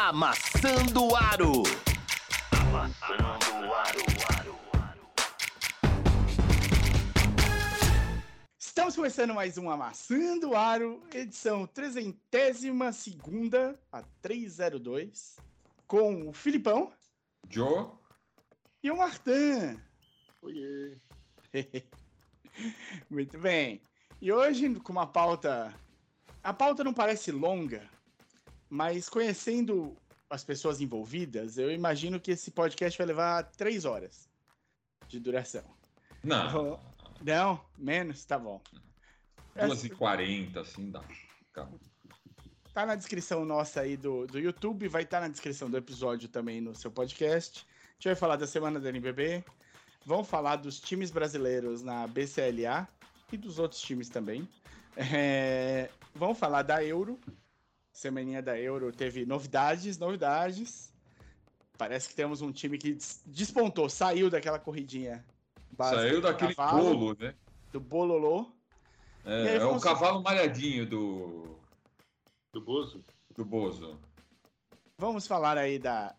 Amassando Aro. Amassando Aro. Estamos começando mais um Amassando Aro, edição 302 segunda a 302, com o Filipão Joe. e o Martin. Oiê. Muito bem. E hoje com uma pauta. A pauta não parece longa, mas conhecendo as pessoas envolvidas, eu imagino que esse podcast vai levar três horas de duração. Não, Não, menos, tá bom. 2h40, assim dá. Calma. Tá na descrição nossa aí do, do YouTube, vai estar na descrição do episódio também no seu podcast. A gente vai falar da semana da NBB, vamos falar dos times brasileiros na BCLA e dos outros times também. É, vamos falar da Euro. Semaninha da Euro teve novidades, novidades. Parece que temos um time que des- despontou, saiu daquela corridinha básica Saiu daquele cavalo, bolo, né? do bololô. E aí É, é o vamos- cavalo malhadinho do, Do Bozo? do Bozo. Vamos falar aí da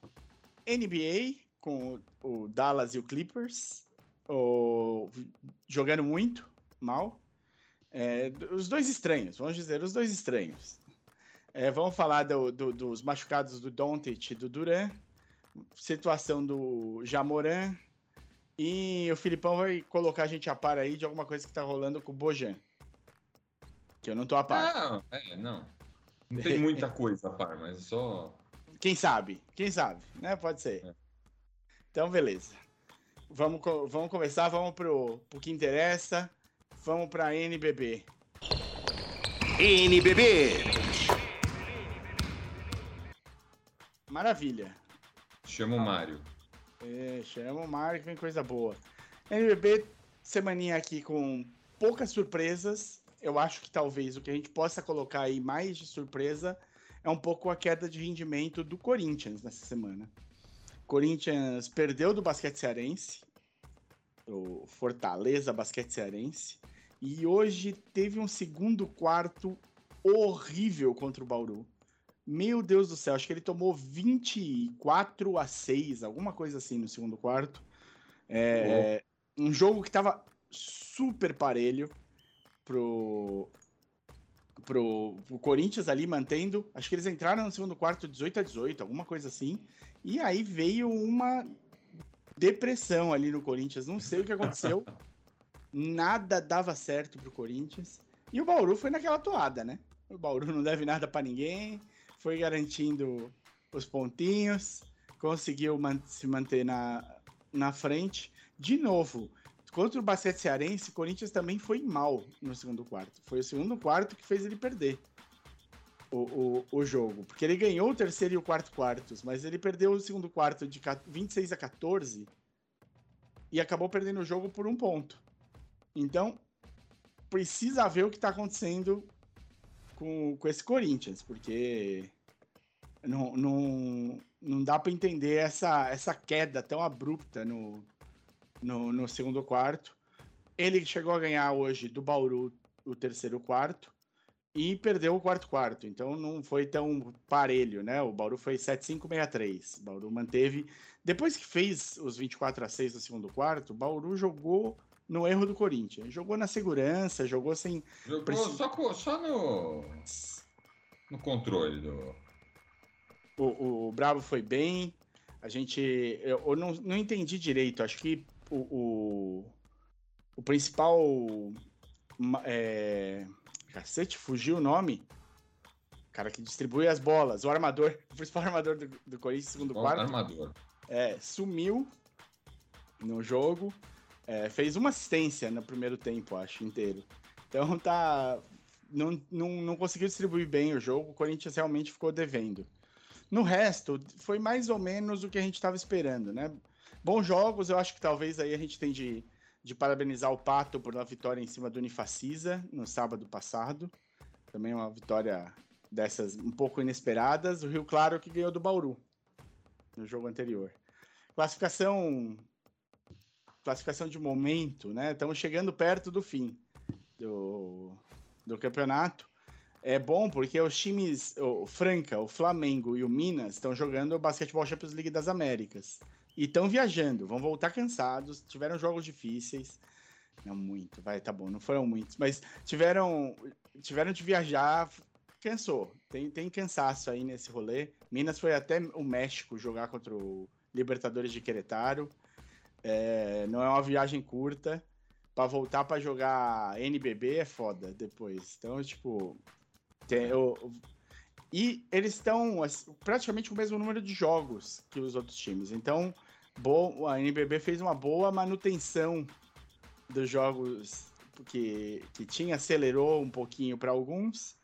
NBA com o, o Dallas e o Clippers, o- jogando muito mal. É, os dois estranhos, vamos dizer, os dois estranhos. É, vamos falar do- do- dos machucados do Doncic e do Duran, situação do Jamoran, e o Filipão vai colocar a gente a par aí de alguma coisa que tá rolando com o Bojan. Que eu não tô a par. Ah, é, não. Não tem muita coisa a par, mas só. Quem sabe? Quem sabe, né? Pode ser. É. Então, beleza. Vamos, vamos começar, vamos pro, pro que interessa. Vamos pra NBB. NBB. Maravilha. Chama o Mário. É, chama o Mário que vem coisa boa. NBB, semaninha aqui com poucas surpresas. Eu acho que talvez o que a gente possa colocar aí mais de surpresa é um pouco a queda de rendimento do Corinthians nessa semana. Corinthians perdeu do basquete cearense, o Fortaleza Basquete Cearense, e hoje teve um segundo quarto horrível contra o Bauru. Meu Deus do céu, acho que ele tomou 24 a 6, alguma coisa assim no segundo quarto. É, um jogo que tava super parelho pro, pro, pro Corinthians ali mantendo. Acho que eles entraram no segundo quarto 18 a 18, alguma coisa assim. E aí veio uma depressão ali no Corinthians. Não sei o que aconteceu. Nada dava certo pro Corinthians. E o Bauru foi naquela toada, né? O Bauru não deve nada pra ninguém. Foi garantindo os pontinhos. Conseguiu man- se manter na, na frente. De novo, contra o basquete cearense, o Corinthians também foi mal no segundo quarto. Foi o segundo quarto que fez ele perder o, o, o jogo. Porque ele ganhou o terceiro e o quarto quartos, mas ele perdeu o segundo quarto de ca- 26 a 14 e acabou perdendo o jogo por um ponto. Então, precisa ver o que está acontecendo com, com esse Corinthians, porque não, não, não dá para entender essa, essa queda tão abrupta no, no, no segundo quarto. Ele chegou a ganhar hoje do Bauru o terceiro quarto e perdeu o quarto quarto, então não foi tão parelho, né? O Bauru foi 7-5-6-3. O Bauru manteve. Depois que fez os 24 a 6 no segundo quarto, Bauru jogou no erro do Corinthians. Jogou na segurança, jogou sem. Jogou Preciso- só, só no, no controle do. O, o Bravo foi bem. A gente. Eu, eu não, não entendi direito. Acho que o, o, o principal. É, cacete, fugiu o nome. O cara que distribui as bolas. O armador. O principal armador do, do Corinthians, segundo Ó, quarto. armador. É, sumiu no jogo. É, fez uma assistência no primeiro tempo, acho, inteiro. Então tá. Não, não, não conseguiu distribuir bem o jogo. O Corinthians realmente ficou devendo. No resto, foi mais ou menos o que a gente estava esperando, né? Bons jogos, eu acho que talvez aí a gente tem de, de parabenizar o Pato por uma vitória em cima do Unifacisa no sábado passado. Também uma vitória dessas um pouco inesperadas. O Rio Claro que ganhou do Bauru no jogo anterior. Classificação classificação de momento, né? Estamos chegando perto do fim do, do campeonato. é bom porque os times, o Franca, o Flamengo e o Minas estão jogando o Basquetebol Champions League das Américas. E estão viajando, vão voltar cansados, tiveram jogos difíceis. Não muito, vai, tá bom, não foram muitos, mas tiveram, tiveram de viajar, cansou. Tem, tem cansaço aí nesse rolê. Minas foi até o México jogar contra o Libertadores de Querétaro. É, não é uma viagem curta. Para voltar para jogar NBB é foda depois. Então, tipo, tem, eu, e eles estão assim, praticamente com o mesmo número de jogos que os outros times. Então, bom, a NBB fez uma boa manutenção dos jogos que, que tinha, acelerou um pouquinho para alguns.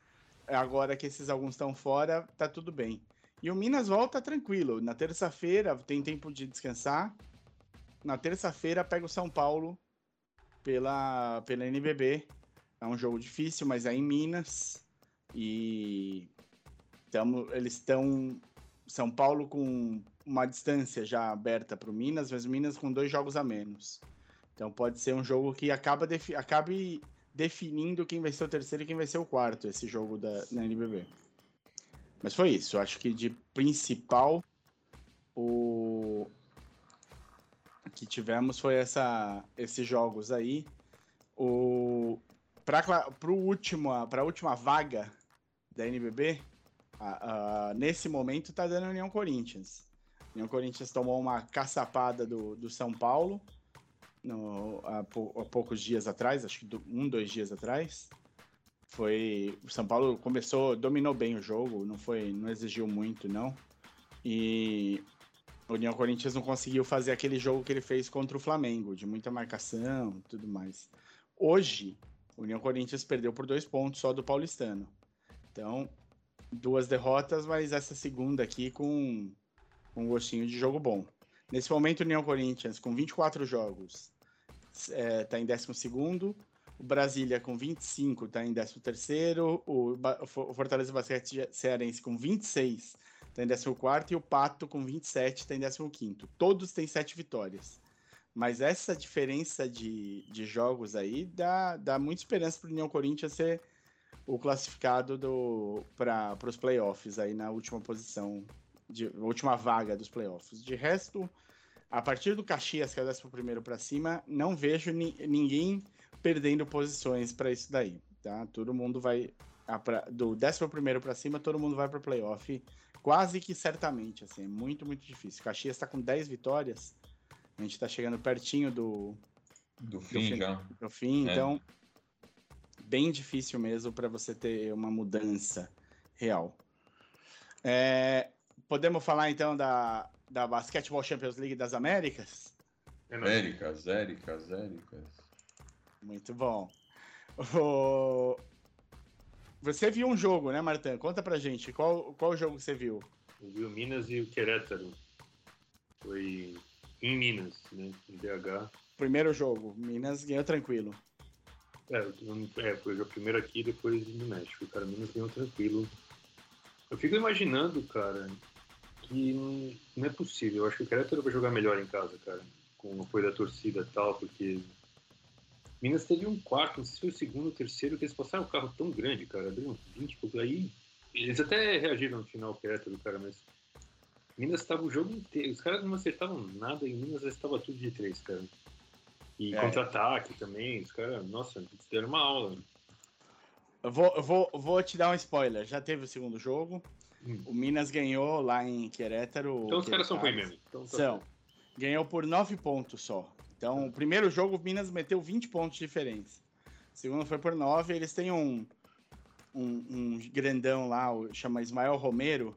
Agora que esses alguns estão fora, tá tudo bem. E o Minas volta tranquilo. Na terça-feira tem tempo de descansar. Na terça-feira pega o São Paulo pela, pela NBB. É um jogo difícil, mas é em Minas. E tamo, eles estão. São Paulo com uma distância já aberta para o Minas, mas o Minas com dois jogos a menos. Então pode ser um jogo que acaba defi acabe definindo quem vai ser o terceiro e quem vai ser o quarto, esse jogo da, na NBB. Mas foi isso. Acho que de principal o que tivemos foi essa, esses jogos aí. O para o último, para a última vaga da NBB, a, nesse momento tá dando União Corinthians. União Corinthians tomou uma caçapada do, do São Paulo no, há, há, poucos dias atrás, acho que do, um, dois dias atrás. Foi o São Paulo começou, dominou bem o jogo, não foi, não exigiu muito não. E o União Corinthians não conseguiu fazer aquele jogo que ele fez contra o Flamengo, de muita marcação, tudo mais. Hoje, o União Corinthians perdeu por dois pontos só do Paulistano. Então, duas derrotas, mas essa segunda aqui com, com um gostinho de jogo bom. Nesse momento, o União Corinthians, com 24 jogos, está é, tá em 12. O Brasília, com 25, está em 13. O, o Fortaleza Basquete Cearense, com 26, está em 14. E o Pato, com 27, está em 15. Todos têm 7 vitórias. Mas essa diferença de, de jogos aí dá, dá muita esperança para o União Corinthians ser o classificado para os playoffs aí na última posição, de, última vaga dos playoffs. De resto, a partir do Caxias, que é o 11 para cima, não vejo ni, ninguém perdendo posições para isso daí. Tá? Todo mundo vai. A, pra, do 11 para cima, todo mundo vai para playoff. Quase que certamente. Assim, é muito, muito difícil. Caxias está com 10 vitórias. A gente está chegando pertinho do. Do fim, do fim já. Do fim, é. então bem difícil mesmo para você ter uma mudança real. É, podemos falar então da, da Basketball Champions League das Américas? Américas, Éricas, Éricas. Muito bom. O... Você viu um jogo, né, Martin? Conta pra gente. Qual, qual jogo você viu? Eu vi o Minas e o Querétaro. Foi em Minas, né? Em BH. Primeiro jogo. Minas ganhou tranquilo. É, é, foi o primeiro aqui depois no México. Cara, Minas ganhou tranquilo. Eu fico imaginando, cara, que não é possível. Eu acho que o Querétaro vai jogar melhor em casa, cara, com o apoio da torcida e tal, porque Minas teve um quarto, não sei se foi o segundo ou terceiro, que eles passaram o carro tão grande, cara, abriram 20 pouco. Aí eles até reagiram no final, o Querétaro, cara, mas Minas estava o jogo inteiro. Os caras não acertavam nada e Minas estava tudo de três, cara. E é. contra-ataque também, os caras, nossa, eles deram uma aula. Eu vou, eu vou, vou te dar um spoiler. Já teve o segundo jogo. Hum. O Minas ganhou lá em Querétaro. Então os caras são ruins mesmo. Então, tá são. Ganhou por nove pontos só. Então, o primeiro jogo, o Minas meteu 20 pontos de diferença. O segundo foi por nove. Eles têm um, um, um grandão lá, chama Ismael Romero,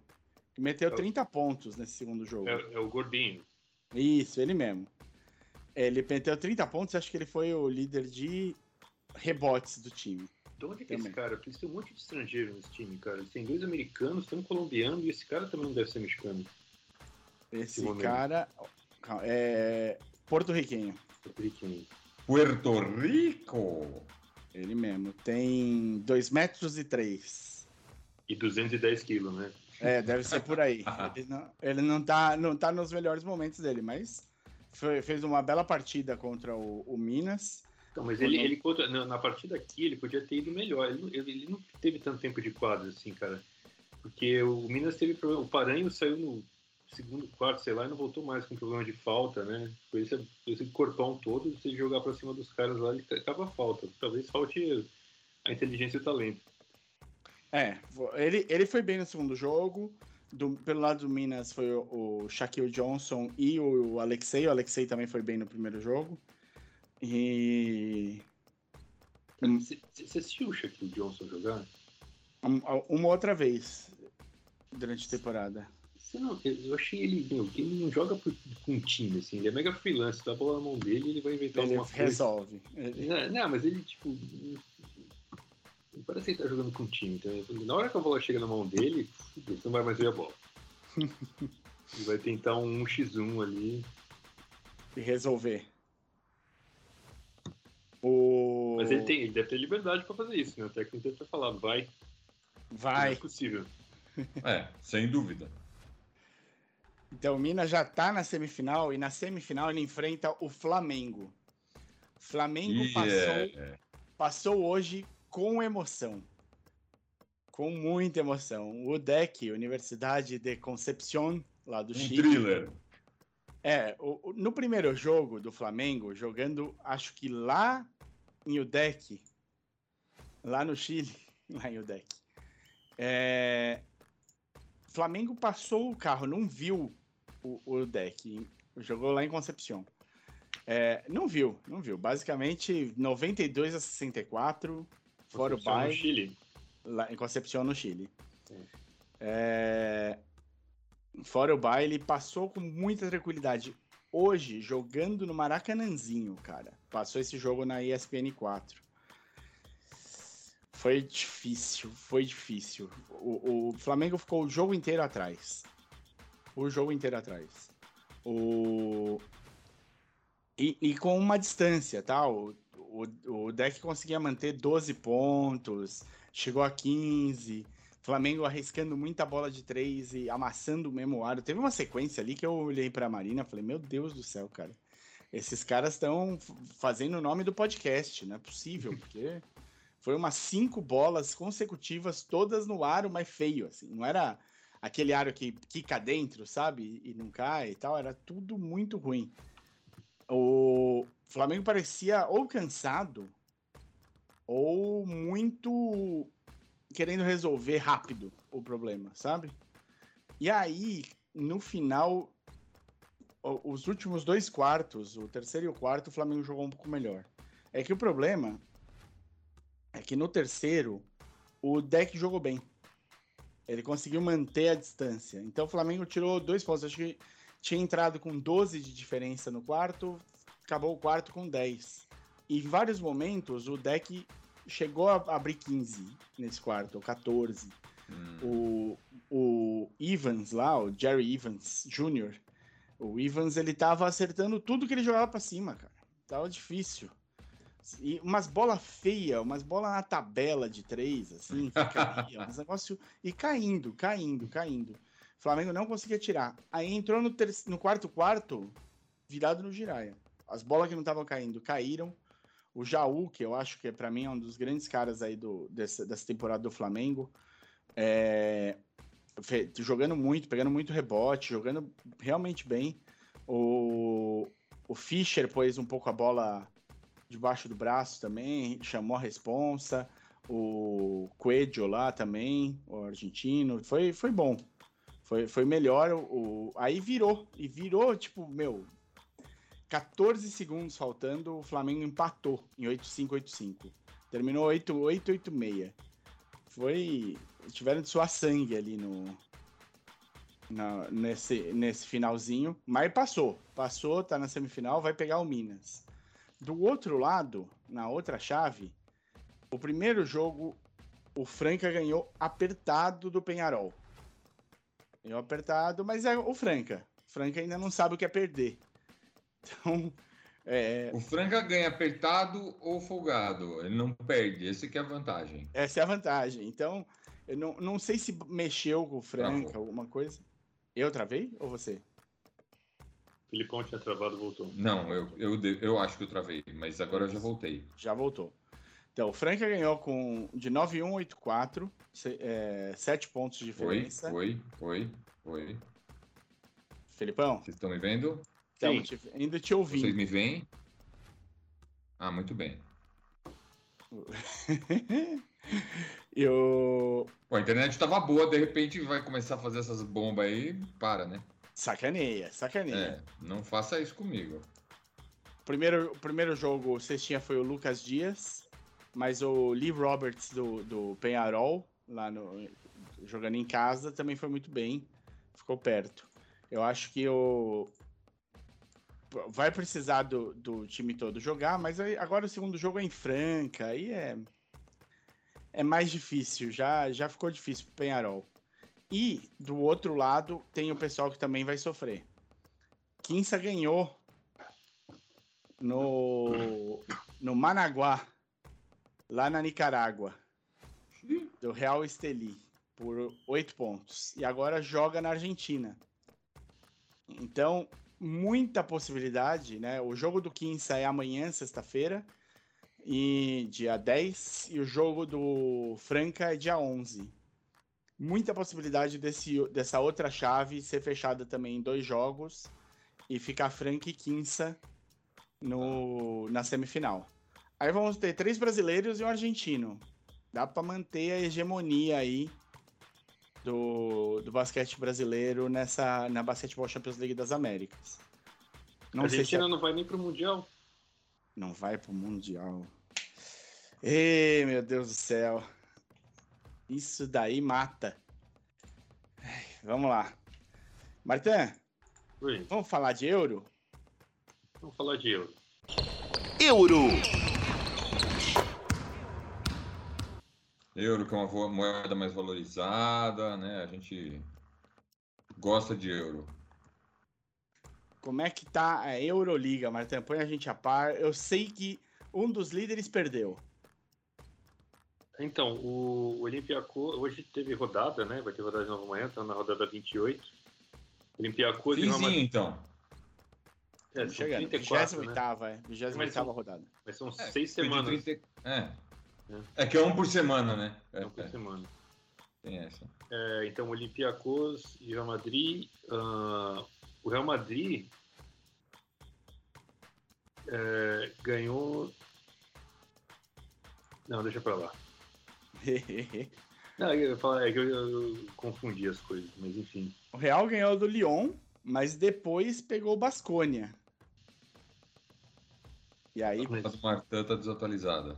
que meteu é 30 pontos nesse segundo jogo. É, é o gordinho. Isso, ele mesmo. Ele meteu 30 pontos, acho que ele foi o líder de rebotes do time. De onde é que é esse cara? Porque tem um monte de estrangeiro nesse time, cara. Tem dois americanos, tem um colombiano e esse cara também não deve ser mexicano. Esse cara é porto-riquenho. Porto-riquenho. Puerto Rico! Ele mesmo. Tem 2 metros e 3. E 210 quilos, né? É, deve ser por aí. ele, não, ele não, tá, não tá nos melhores momentos dele, mas foi, fez uma bela partida contra o, o, Minas. Então, mas ele, ele contra, na, na partida aqui, ele podia ter ido melhor. Ele, não- ele, ele não teve tanto tempo de quadro assim, cara. Porque o Minas teve problema. O Paranho saiu no segundo quarto, sei lá, e não voltou mais com problema de falta, né? Por isso, esse corpão todo, você jogar pra cima dos caras lá, ele acaba a falta. Talvez falte a inteligência e o talento. É, ele, ele foi bem no segundo jogo. Do- pelo lado do Minas foi o, o Shaquille Johnson e o Alexei. O Alexei também foi bem no primeiro jogo. E. Você você assistiu o Shaquille Johnson jogar? um- uma outra vez durante a temporada. Não, eu achei ele, meu, que ele não joga por- com um time, assim, ele é mega freelance, dá a bola na mão dele ele vai inventar Ele alguma coisa. resolve. Ele- Não, não, mas ele, tipo. não Parece que ele tá jogando com um time. Então, na hora que a bola chega na mão dele, você não vai mais ver a bola. ele vai tentar um 1x1 ali. e resolver. O... Mas ele, tem, ele deve ter liberdade pra fazer isso, né? O técnico deve ter falado, vai, não é Vai. possível. É, sem dúvida. Então o Minas já tá na semifinal e na semifinal ele enfrenta o Flamengo. Flamengo E passou, é, é, passou hoje com emoção. Com muita emoção. O DEC, Universidade de Concepción, lá do um Chile. thriller. É, o- o- no primeiro jogo do Flamengo, jogando, acho que lá em Udec, lá no Chile, lá em Udec, é, Flamengo passou o carro, não viu o, o Udec, jogou lá em Concepción. É, não viu, não viu. Basicamente, 92 a 64, fora o Concepción no Chile. lá em Concepción, no Chile. É, Fora o baile, passou com muita tranquilidade. Hoje, jogando no Maracanãzinho, cara. Passou esse jogo na ESPN 4. Foi difícil, foi difícil. O, o Flamengo ficou o jogo inteiro atrás. O jogo inteiro atrás. O... E, e com uma distância, tá? O, o, o deck conseguia manter 12 pontos, chegou a 15. Flamengo arriscando muita bola de três e amassando o mesmo aro. Teve uma sequência ali que eu olhei pra Marina e falei: Meu Deus do céu, cara. Esses caras estão fazendo o nome do podcast, não é possível, porque foi umas cinco bolas consecutivas, todas no aro, mas feio, assim. Não era aquele aro que quica dentro, sabe? E não cai e tal. Era tudo muito ruim. O Flamengo parecia ou cansado ou muito querendo resolver rápido o problema, sabe? E aí, no final, os últimos dois quartos, o terceiro e o quarto, o Flamengo jogou um pouco melhor. É que o problema é que no terceiro, o deck jogou bem. Ele conseguiu manter a distância. Então o Flamengo tirou dois pontos. Acho que tinha entrado com 12 de diferença no quarto, acabou o quarto com 10. E em vários momentos o deck chegou a abrir 15 nesse quarto, ou 14. Hum, O, o Evans lá, o Jerry Evans Jr., o Evans ele tava acertando tudo que ele jogava pra cima, cara. Tava difícil. E umas bolas feias, umas bolas na tabela de três, assim, que caía, uns negócio e caindo, caindo, caindo. O Flamengo não conseguia tirar. Aí entrou no, ter- no quarto quarto, virado no giraia. As bolas que não estavam caindo, caíram. O Jaú, que eu acho que para mim é um dos grandes caras aí do, dessa, dessa temporada do Flamengo, é, jogando muito, pegando muito rebote, jogando realmente bem. O, o Fischer pôs um pouco a bola debaixo do braço também, chamou a responsa. O Coelho lá também, o argentino, foi, foi bom. Foi, foi melhor. O, aí virou, e virou, tipo, meu, 14 segundos faltando, o Flamengo empatou em 8-5-8-5. Terminou 8-8-8-6. Foi. Tiveram de suar sangue ali no. na- nesse, nesse finalzinho. Mas passou. Passou, tá na semifinal, vai pegar o Minas. Do outro lado, na outra chave, o primeiro jogo, o Franca ganhou apertado do Penharol. Ganhou apertado, mas é o Franca. O Franca ainda não sabe o que é perder. Então, é, O Franca ganha apertado ou folgado. Ele não perde. Que é a vantagem. essa é a vantagem. Então, eu não, não sei se mexeu com o Franca, Travou. alguma coisa. Eu travei ou você? Filipão tinha travado, voltou. Não, eu, eu, eu acho que eu travei, mas agora eu já voltei. Já voltou. Então, o Franca ganhou com de 9-1-8-4, 7 pontos de Oi, diferença. oi, oi, oi. Felipão, Vocês estão me vendo? estamos te, ainda te Vocês ouvindo. me veem? Ah, muito bem. e o... Pô, a internet tava boa, de repente vai começar a fazer essas bombas aí, para, né? Sacaneia, sacaneia. É, não faça isso comigo. Primeiro, o primeiro jogo, o cestinha foi o Lucas Dias, mas o Lee Roberts do, do Penharol, lá no, jogando em casa, também foi muito bem, ficou perto. Eu acho que o vai precisar do, do time todo jogar, mas aí- agora o segundo jogo é em Franca, aí é é mais difícil, já já ficou difícil pro Penharol. E do outro lado tem o pessoal que também vai sofrer. Quinça ganhou no, no Managuá, lá na Nicarágua, do Real Esteli, por oito pontos. E agora joga na Argentina. Então, muita possibilidade, né? O jogo do Quinça é amanhã, sexta-feira, e dia 10, e o jogo do Franca é dia 11. Muita possibilidade desse, dessa outra chave ser fechada também em dois jogos e ficar Franca e Quinça no, na semifinal. Aí vamos ter três brasileiros e um argentino. Dá para manter a hegemonia aí do, do basquete brasileiro nessa na Basketball Champions League das Américas. Não a sei se é Argentina não vai nem pro Mundial. não vai pro Mundial. Ei, meu Deus do céu. Isso daí mata. Ai, Vamos lá. Martã, Oi, vamos falar de euro? vamos falar de euro. Euro. Euro, que é uma moeda mais valorizada, né? A gente gosta de euro. Como é que tá a Euroliga, Martã? Põe a gente a par. Eu sei que um dos líderes perdeu. Então, o Olympiacos, hoje teve rodada, né? Vai ter rodada de novo amanhã, tá na rodada 28. Olympiacos e Real Madrid. então. É, Chegando. 34, 28 né? é. 28 Mas são- rodada. Mas são É, seis semanas. 30 É. É. É que é um por semana, né? É, Não por é, semana. tem essa. É, então, Olympiacos e Real Madrid. ah, o Real Madrid é, ganhou. Não, deixa pra lá. Não, eu falar- é que eu, eu confundi as coisas, mas enfim. o Real ganhou do Lyon, mas depois pegou o Basconia. E aí, Mas- A do Martã tá desatualizada.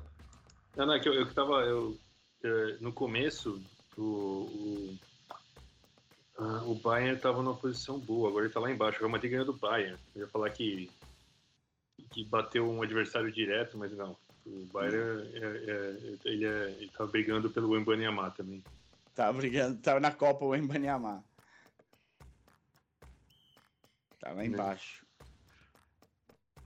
Não, não, é que eu, eu que tava. Eu, é, no começo, o, o, ah, o Bayern estava numa posição boa, agora ele tá lá embaixo. O Real Madrid ganhou do Bayern. Eu ia falar que, que bateu um adversário direto, mas não. O Bayern é, é- ele, é, ele tá brigando pelo Wembanyama também. Tá brigando, tá na Copa o Embanyama. Tá lá Né? embaixo.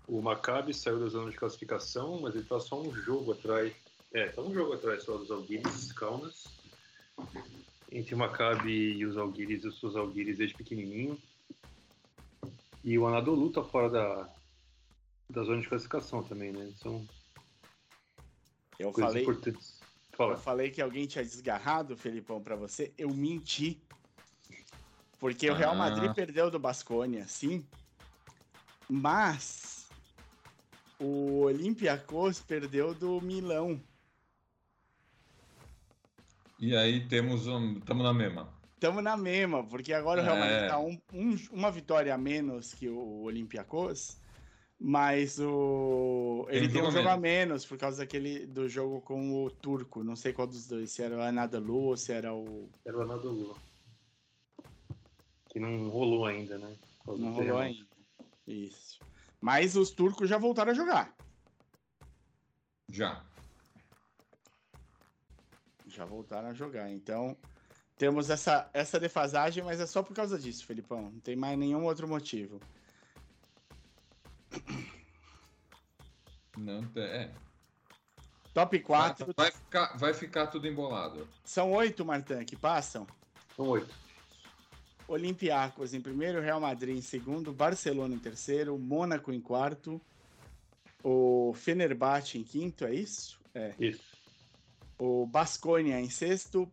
O Maccabi saiu da zona de classificação, mas ele tá só um jogo atrás. É, tá um jogo atrás só dos Alguires Kaunas. Entre o Maccabi e os Alguires, os seus Alguires desde pequenininho. E o Anadolu tá fora da, da zona de classificação também, né? São Eu coisas falei, importantes. eu Fala. falei que alguém tinha desgarrado, Felipão, pra você. Eu menti. Porque o Real Ah. Madrid perdeu do Basconia, sim. Mas o Olympiacos perdeu do Milão. E aí temos um. Tamo na mesma. Tamo na mesma, porque agora o Real Madrid É. tá um, um- uma vitória a menos que o Olympiacos, mas o ele Tem um jogo a jogo a menos por causa daquele do jogo com o turco. Não sei qual dos dois, se era o Anadolu ou se era o. Era o Anadolu. Que não rolou ainda, né? Não rolou ainda. Isso. Mas os turcos já voltaram a jogar. Já. Já voltaram a jogar. Então, temos essa, essa defasagem, mas é só por causa disso, Felipão. Não tem mais nenhum outro motivo. Não, te- é. Top 4. Vai ficar, vai ficar tudo embolado. São oito, Martã, que passam. São oito. Olympiacos em primeiro, Real Madrid em segundo, Barcelona em terceiro, Mônaco em quarto, o Fenerbahçe em quinto, é isso? É. Isso. O Basconia em sexto,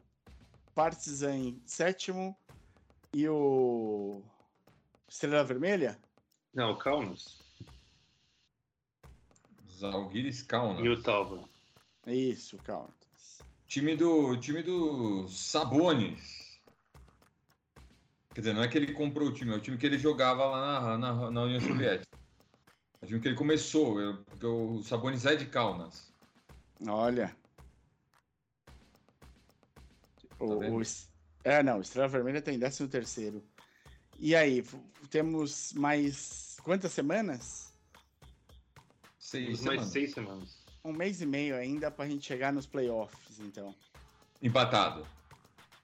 Partizan em sétimo e o Estrela Vermelha? Não, o Kaunas. Zalgiris Kaunas. E o. É isso, calma. Time do, time do Sabonis. Quer dizer, não é que ele comprou o time, é o time que ele jogava lá na, na, na União Soviética. É o time que ele começou, eu- porque o Sabonis é de Kaunas. Olha. O, Tá o es- é, não, o Estrela Vermelha tem 13 terceiro. E aí, temos mais quantas semanas? Seis Mais semanas. seis semanas. Um mês e meio ainda pra gente chegar nos playoffs, então. Empatado.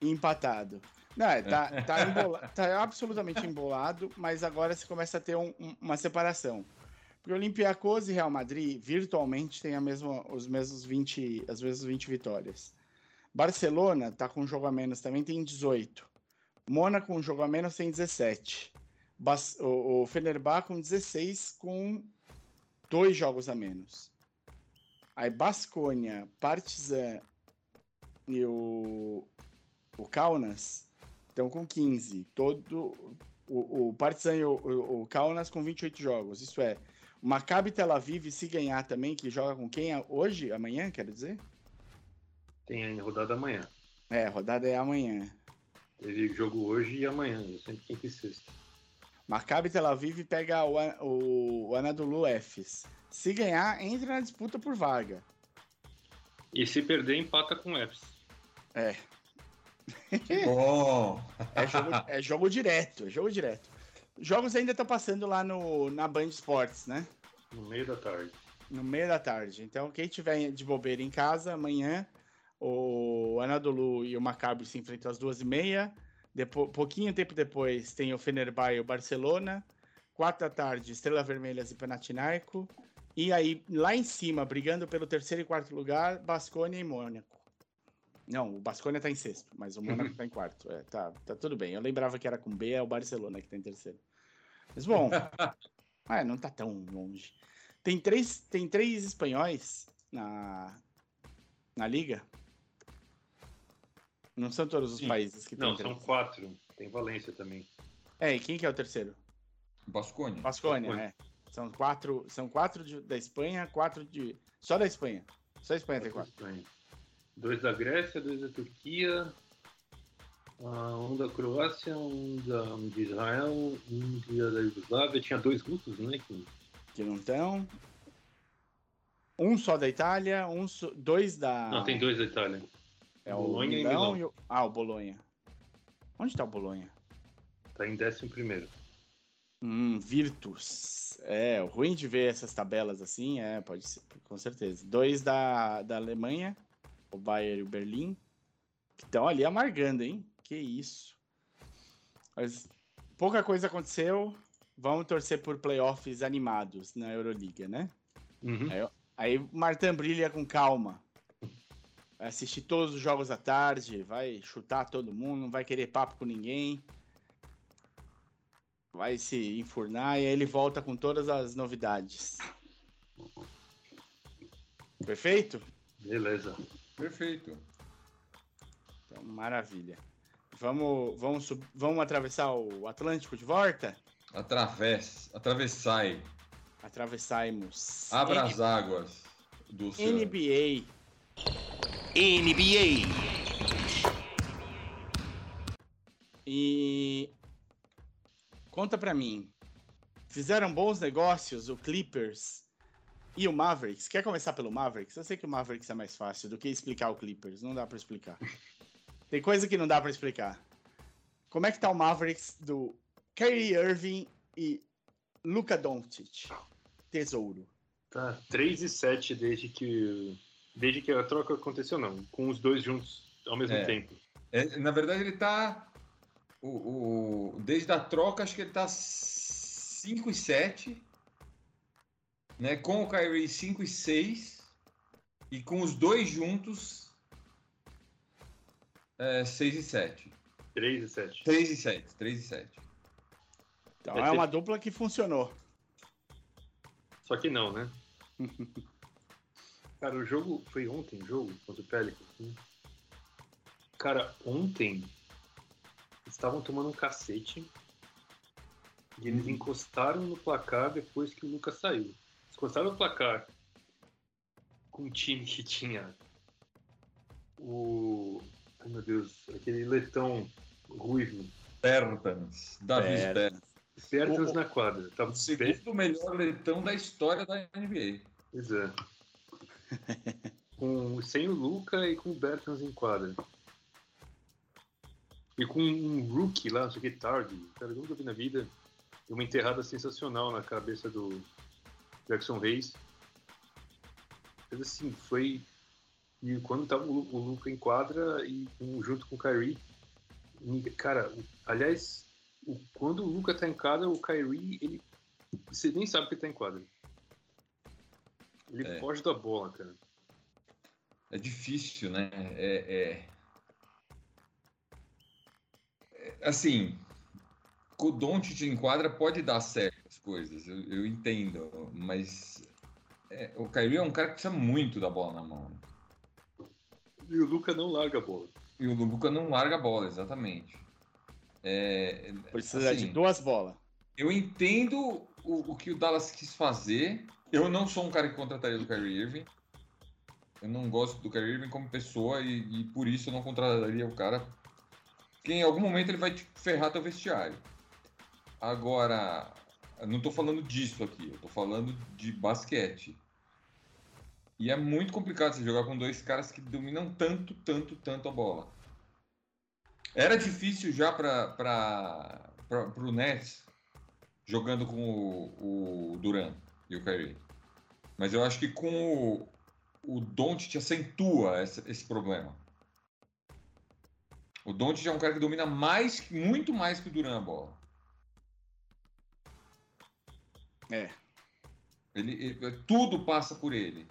Empatado. Não, é, tá, tá, embola- tá absolutamente embolado, mas agora se começa a ter um- um- uma separação. Porque Olympiacos e Real Madrid virtualmente têm a mesma, os mesmos 20, as mesmas 20 vitórias. Barcelona tá com um jogo a menos também, tem 18. Mônaco com um jogo a menos tem 17. Bas- o, o Fenerbahçe com 16 com dois jogos a menos. Aí Basconia, Partizan e o, o Kaunas estão com 15. Todo, o, o Partizan e o, o, o Kaunas com 28 jogos. Isso é, o Maccabi Tel Aviv, se ganhar também, que joga com quem hoje? Amanhã, quero dizer? Tem a rodada amanhã. É, a rodada é amanhã. Teve jogo hoje e amanhã, sempre quinta e sexta. Maccabi Tel Aviv pega o, o, o Anadolu Efes. Se ganhar, entra na disputa por vaga. E se perder, empata com o Epps. É, Bom. é jogo, é jogo direto, é jogo direto. Jogos ainda estão passando lá no, na Band Esportes, né? No meio da tarde. No meio da tarde. Então, quem tiver de bobeira em casa, amanhã, o Anadolu e o Maccabi se enfrentam às duas e meia. Depo pouquinho tempo depois tem o Fenerbahçe e o Barcelona. Quatro da tarde, Estrela Vermelhas e Panathinaiko. E aí, lá em cima, brigando pelo terceiro e quarto lugar, Basconia e Mônaco. Não, o Basconia tá em sexto, mas o Mônaco tá em quarto. É, tá, tá tudo bem. Eu lembrava que era com B, é o Barcelona que tá em terceiro. Mas bom, ah, não tá tão longe. Tem três, tem três espanhóis na, na liga. Não são todos os Sim. países que tem Não, três. são quatro. Tem Valência também. É, e quem que é o terceiro? Bascônia, Bascônia. é. São quatro, são quatro de- da Espanha, quatro de só da Espanha. Só a Espanha tem quatro. Espanha. Dois da Grécia, dois da Turquia, ah, um da Croácia, um da, um de Israel, um da Iugoslávia. Tinha dois russos, né? Que, Que não estão. Um só da Itália, um só- dois da. Não, tem dois da Itália. É o Bolonha e Milão e o... Ah, o Bolonha. Onde tá o Bolonha? Tá em décimo primeiro. Hum, Virtus. É, o ruim de ver essas tabelas assim, é, pode ser, com certeza. Dois da, da Alemanha, o Bayern e o Berlim, que estão ali amargando, hein? Que isso. Mas pouca coisa aconteceu. Vamos torcer por playoffs animados na Euroliga, né? Uhum. Aí o Martin brilha com calma. Vai assistir todos os jogos à tarde, vai chutar todo mundo, não vai querer papo com ninguém. Vai se enfurnar e aí ele volta com todas as novidades. Perfeito? Beleza. Perfeito. Então, maravilha. Vamos, vamos, vamos atravessar o Atlântico de volta? Através, atravessai. Atravessarmos. Abra as águas do oceano. NBA. NBA. E conta pra mim, fizeram bons negócios o Clippers e o Mavericks? Quer começar pelo Mavericks? Eu sei que o Mavericks é mais fácil do que explicar o Clippers, não dá pra explicar. Tem coisa que não dá pra explicar. Como é que tá o Mavericks do Kyrie Irving e Luka Doncic? Tesouro. Tá 3 e 7 desde que. Desde que a troca aconteceu, não. Com os dois juntos ao mesmo É. tempo. É, na verdade, ele tá. O, o- desde a troca, acho que ele tá 5 e 7. Né? Com o Kyrie 5 e 6. E com os dois juntos. É, 6 e 7. 3 e 7. 3 e 7. 3 e 7. Então é ser- uma dupla que funcionou. Só que não, né? Cara, o jogo foi ontem, o jogo contra o Pelicans. né? Cara, ontem eles estavam tomando um cacete e eles encostaram no placar depois que o Lucas saiu. Eles encostaram no placar com um time que tinha o. Ai meu Deus, aquele letão ruivo. Bertans. Davi Bertans. Bertans. Na quadra. Tava O segundo melhor letão da história da NBA. Pois é. com, sem o Luca e com o Bertans em quadra. E com um rookie lá, que, Tardy. Cara, nunca vi na vida. Uma enterrada sensacional na cabeça do Jackson Reis. Mas assim, foi. E quando tava o, o Luca em quadra e com- junto com o Kyrie. Cara, aliás, o- quando o Luca tá em quadra, o Kyrie, ele. Você nem sabe que tá em quadra. Ele É. foge da bola, cara. É difícil, né? É, é- é- Assim, com o Doncic em quadra pode dar certas coisas, eu, eu entendo, mas é, o Kyrie é um cara que precisa muito da bola na mão. E o Luca não larga a bola. E o Luca não larga a bola, exatamente. É, Precisa assim, de duas bolas. Eu entendo o, o que o Dallas quis fazer. Eu não sou um cara que contrataria do Kyrie Irving. Eu não gosto do Kyrie Irving como pessoa e, e por isso eu não contrataria o cara. Porque em algum momento ele vai te ferrar teu vestiário. Agora, não tô falando disso aqui, eu tô falando de basquete. E é muito complicado você jogar com dois caras que dominam tanto, tanto, tanto a bola. Era difícil já para o Nets jogando com o, o Duran e o Kyrie. Mas eu acho que com o, o Doncic acentua essa- esse problema. O Doncic é um cara que domina mais, muito mais que o Duran a bola. É. Ele, ele- tudo passa por ele.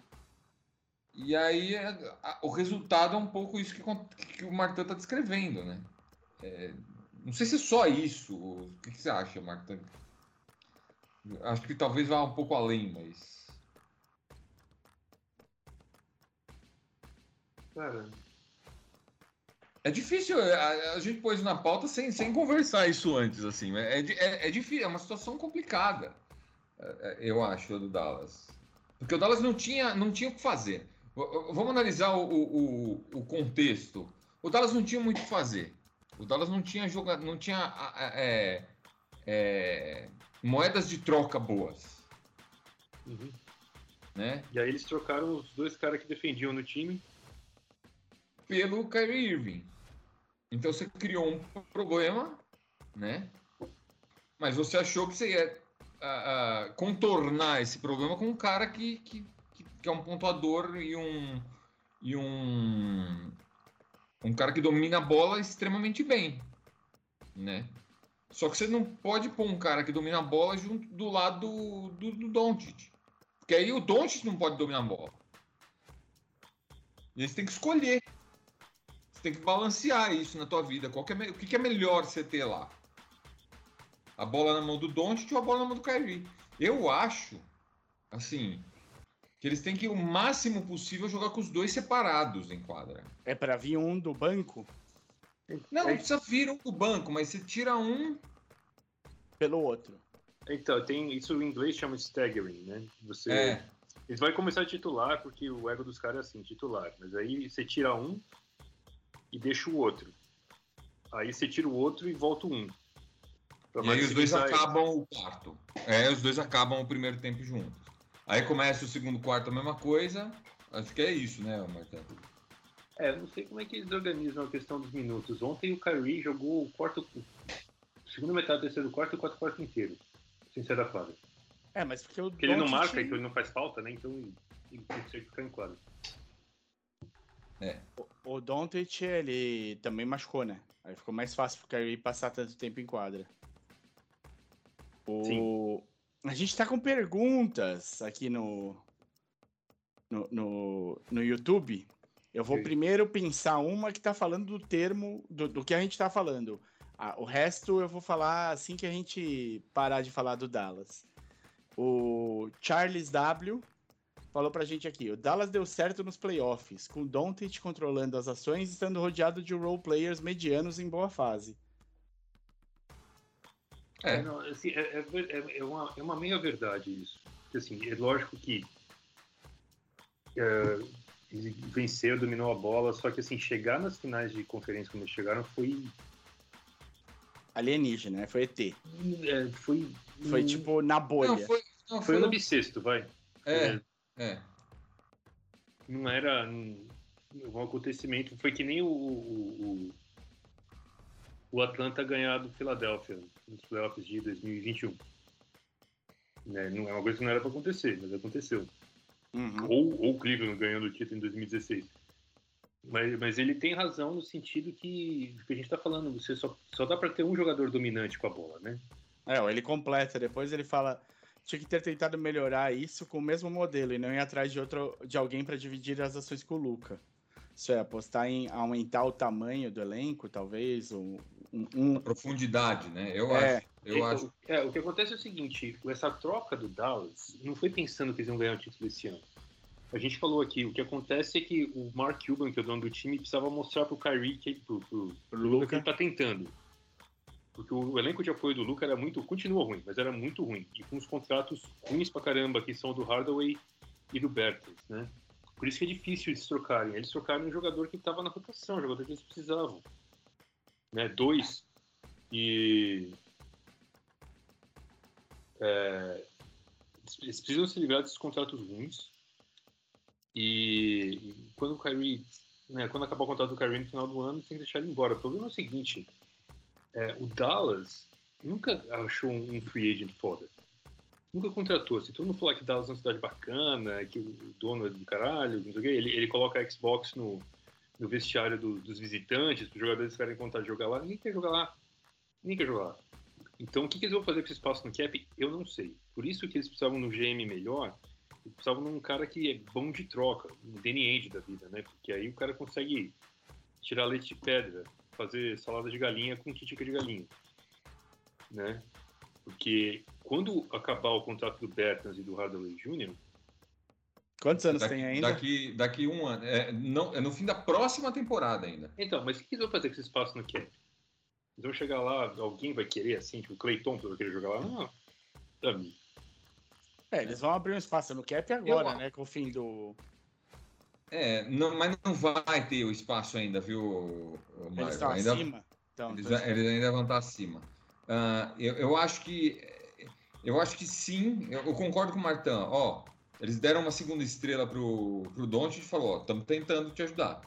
E aí é, a- o resultado é um pouco isso que, que o Martin está descrevendo, né? É, não sei se é só isso. O que, que você acha, Martin? Acho que talvez vá um pouco além, mas. Cara, É difícil, a, a gente pôs na pauta sem, sem conversar isso antes, assim. É, di- é, é difícil, é uma situação complicada, é, é, eu acho, do Dallas. Porque o Dallas não tinha, não tinha o que fazer. Vamos analisar o, o, o- contexto. O Dallas não tinha muito o que fazer. O Dallas não tinha jogado, não tinha é, é, moedas de troca boas, uhum. né? E aí eles trocaram os dois caras que defendiam no time. pelo Kyrie Irving. Então você criou um problema, né? Mas você achou que você ia ah, contornar esse problema com um cara que, que, que- que é um pontuador e um e um um cara que domina a bola extremamente bem, né? Só que você não pode pôr um cara que domina a bola junto do lado do, do, do Doncic. Porque aí o Doncic não pode dominar a bola. E aí você tem que escolher. Você tem que balancear isso na tua vida. Qual que é, o que, que é melhor você ter lá? A bola na mão do Doncic ou a bola na mão do Kyrie? Eu acho, assim, que eles têm que o máximo possível jogar com os dois separados em quadra. É pra vir um do banco Não, não É, precisa vir um do banco, mas você tira um. pelo outro. Então, tem isso em inglês chama staggering, né? Você É, Eles vão começar a titular, porque o ego dos caras é assim, titular. Mas aí você tira um e deixa o outro. Aí você tira o outro e volta um. E aí os dois acabam o quarto. É, os dois acabam o primeiro tempo juntos. Aí começa o segundo quarto a mesma coisa. Acho que é isso, né, Marcelo? É, eu não sei como é que eles organizam a questão dos minutos. Ontem o Kyrie jogou o quarto. Segunda metade, terceiro quarto e o quarto quarto inteiro. Sem ser da quadra. É, mas porque o Porque ele não marca, então ele não faz falta, né? Então ele ele tem que ficar em quadra. O Doncic, ele também machucou, né? Aí ficou mais fácil pro Kyrie passar tanto tempo em quadra. O... A gente tá com perguntas aqui no, no, no, no YouTube. Eu vou primeiro pensar uma que tá falando do termo, do, do que a gente tá falando. Ah, o resto eu vou falar assim que a gente parar de falar do Dallas. O Charles W falou pra gente aqui: o Dallas deu certo nos playoffs, com o Doncic controlando as ações e estando rodeado de role players medianos em boa fase. É. Não, assim, é, é é- é uma, é uma meia verdade isso. Porque, assim, é lógico que é, venceu, dominou a bola, só que assim, chegar nas finais de conferência como eles chegaram foi. Alienígena, né? Foi ET. é, foi Foi tipo na bolha. Não, foi, não, Foi foi no bissexto, vai. É, é. Não era um acontecimento. Foi que nem o, o, o- o Atlanta ganhar do Philadelphia nos playoffs de 2021. Né? Não é uma coisa que não era para acontecer, mas aconteceu. Uhum. Ou, ou o Cleveland ganhando o título em 2016. Mas, mas ele tem razão no sentido que, que a gente está falando, você só, só dá para ter um jogador dominante com a bola, né? É, ele completa, depois ele fala. Tinha que ter tentado melhorar isso com o mesmo modelo e não ir atrás de outro de alguém para dividir as ações com o Luca. Isso é, apostar em aumentar o tamanho do elenco, talvez, um, um- um- Profundidade, né? Eu É. acho. Eu É, acho. É, o que acontece é o seguinte, essa troca do Dallas não foi pensando que eles iam ganhar o título esse ano. A gente falou aqui, o que acontece é que o Mark Cuban, que é o dono do time, precisava mostrar pro Kyrie, que, pro, pro, pro Luca, que ele tá tentando. Porque o elenco de apoio do Luca era muito, continua ruim, mas era muito ruim. E com os contratos ruins pra caramba, que são do Hardaway e do Bertens, né? Por isso que é difícil eles trocarem. Eles trocaram um jogador que estava na rotação, um jogador que eles precisavam. Né? Dois. E é, eles precisam se livrar desses contratos ruins. E, e quando o Kyrie, né, quando acabar o contrato do Kyrie no final do ano, tem que deixar ele embora. O problema é o seguinte: é, o Dallas nunca achou um free agent foda. Nunca contratou. Se todo mundo falar que Dallas é uma cidade bacana, que o dono é do caralho, não sei o quê, ele, ele coloca a Xbox no, no vestiário do- dos visitantes, para os jogadores querem contar de jogar lá. Ninguém quer jogar lá. Ninguém quer jogar lá. Então, o que, que eles vão fazer com esse espaço no cap? Eu não sei. Por isso que eles precisavam no GM melhor, eles precisavam num cara que é bom de troca, um Danny Ainge da vida, né? Porque aí o cara consegue tirar leite de pedra, fazer salada de galinha com titica de galinha, né? Porque quando acabar o contrato do Bertans e do Hardaway Jr., Quantos anos Daqui, tem ainda? daqui, daqui um ano. É, não, é no fim da próxima temporada ainda. então, mas o que eles vão fazer com esse espaço no cap? Vão chegar lá, alguém vai querer assim, tipo o Thompson vai querer jogar lá? Não, sabe? É, eles vão abrir um espaço no cap agora, Eu- né? Com o fim do. É, não, mas não vai ter o espaço ainda, viu, ô, Eles estão Ainda, acima. Então, eles, então, eles ainda vão estar acima. Ah, eu, eu acho que. Eu acho que sim, eu, eu concordo com o Martão. Ó, eles deram uma segunda estrela pro, pro Don't e falou, ó, estamos tentando te ajudar.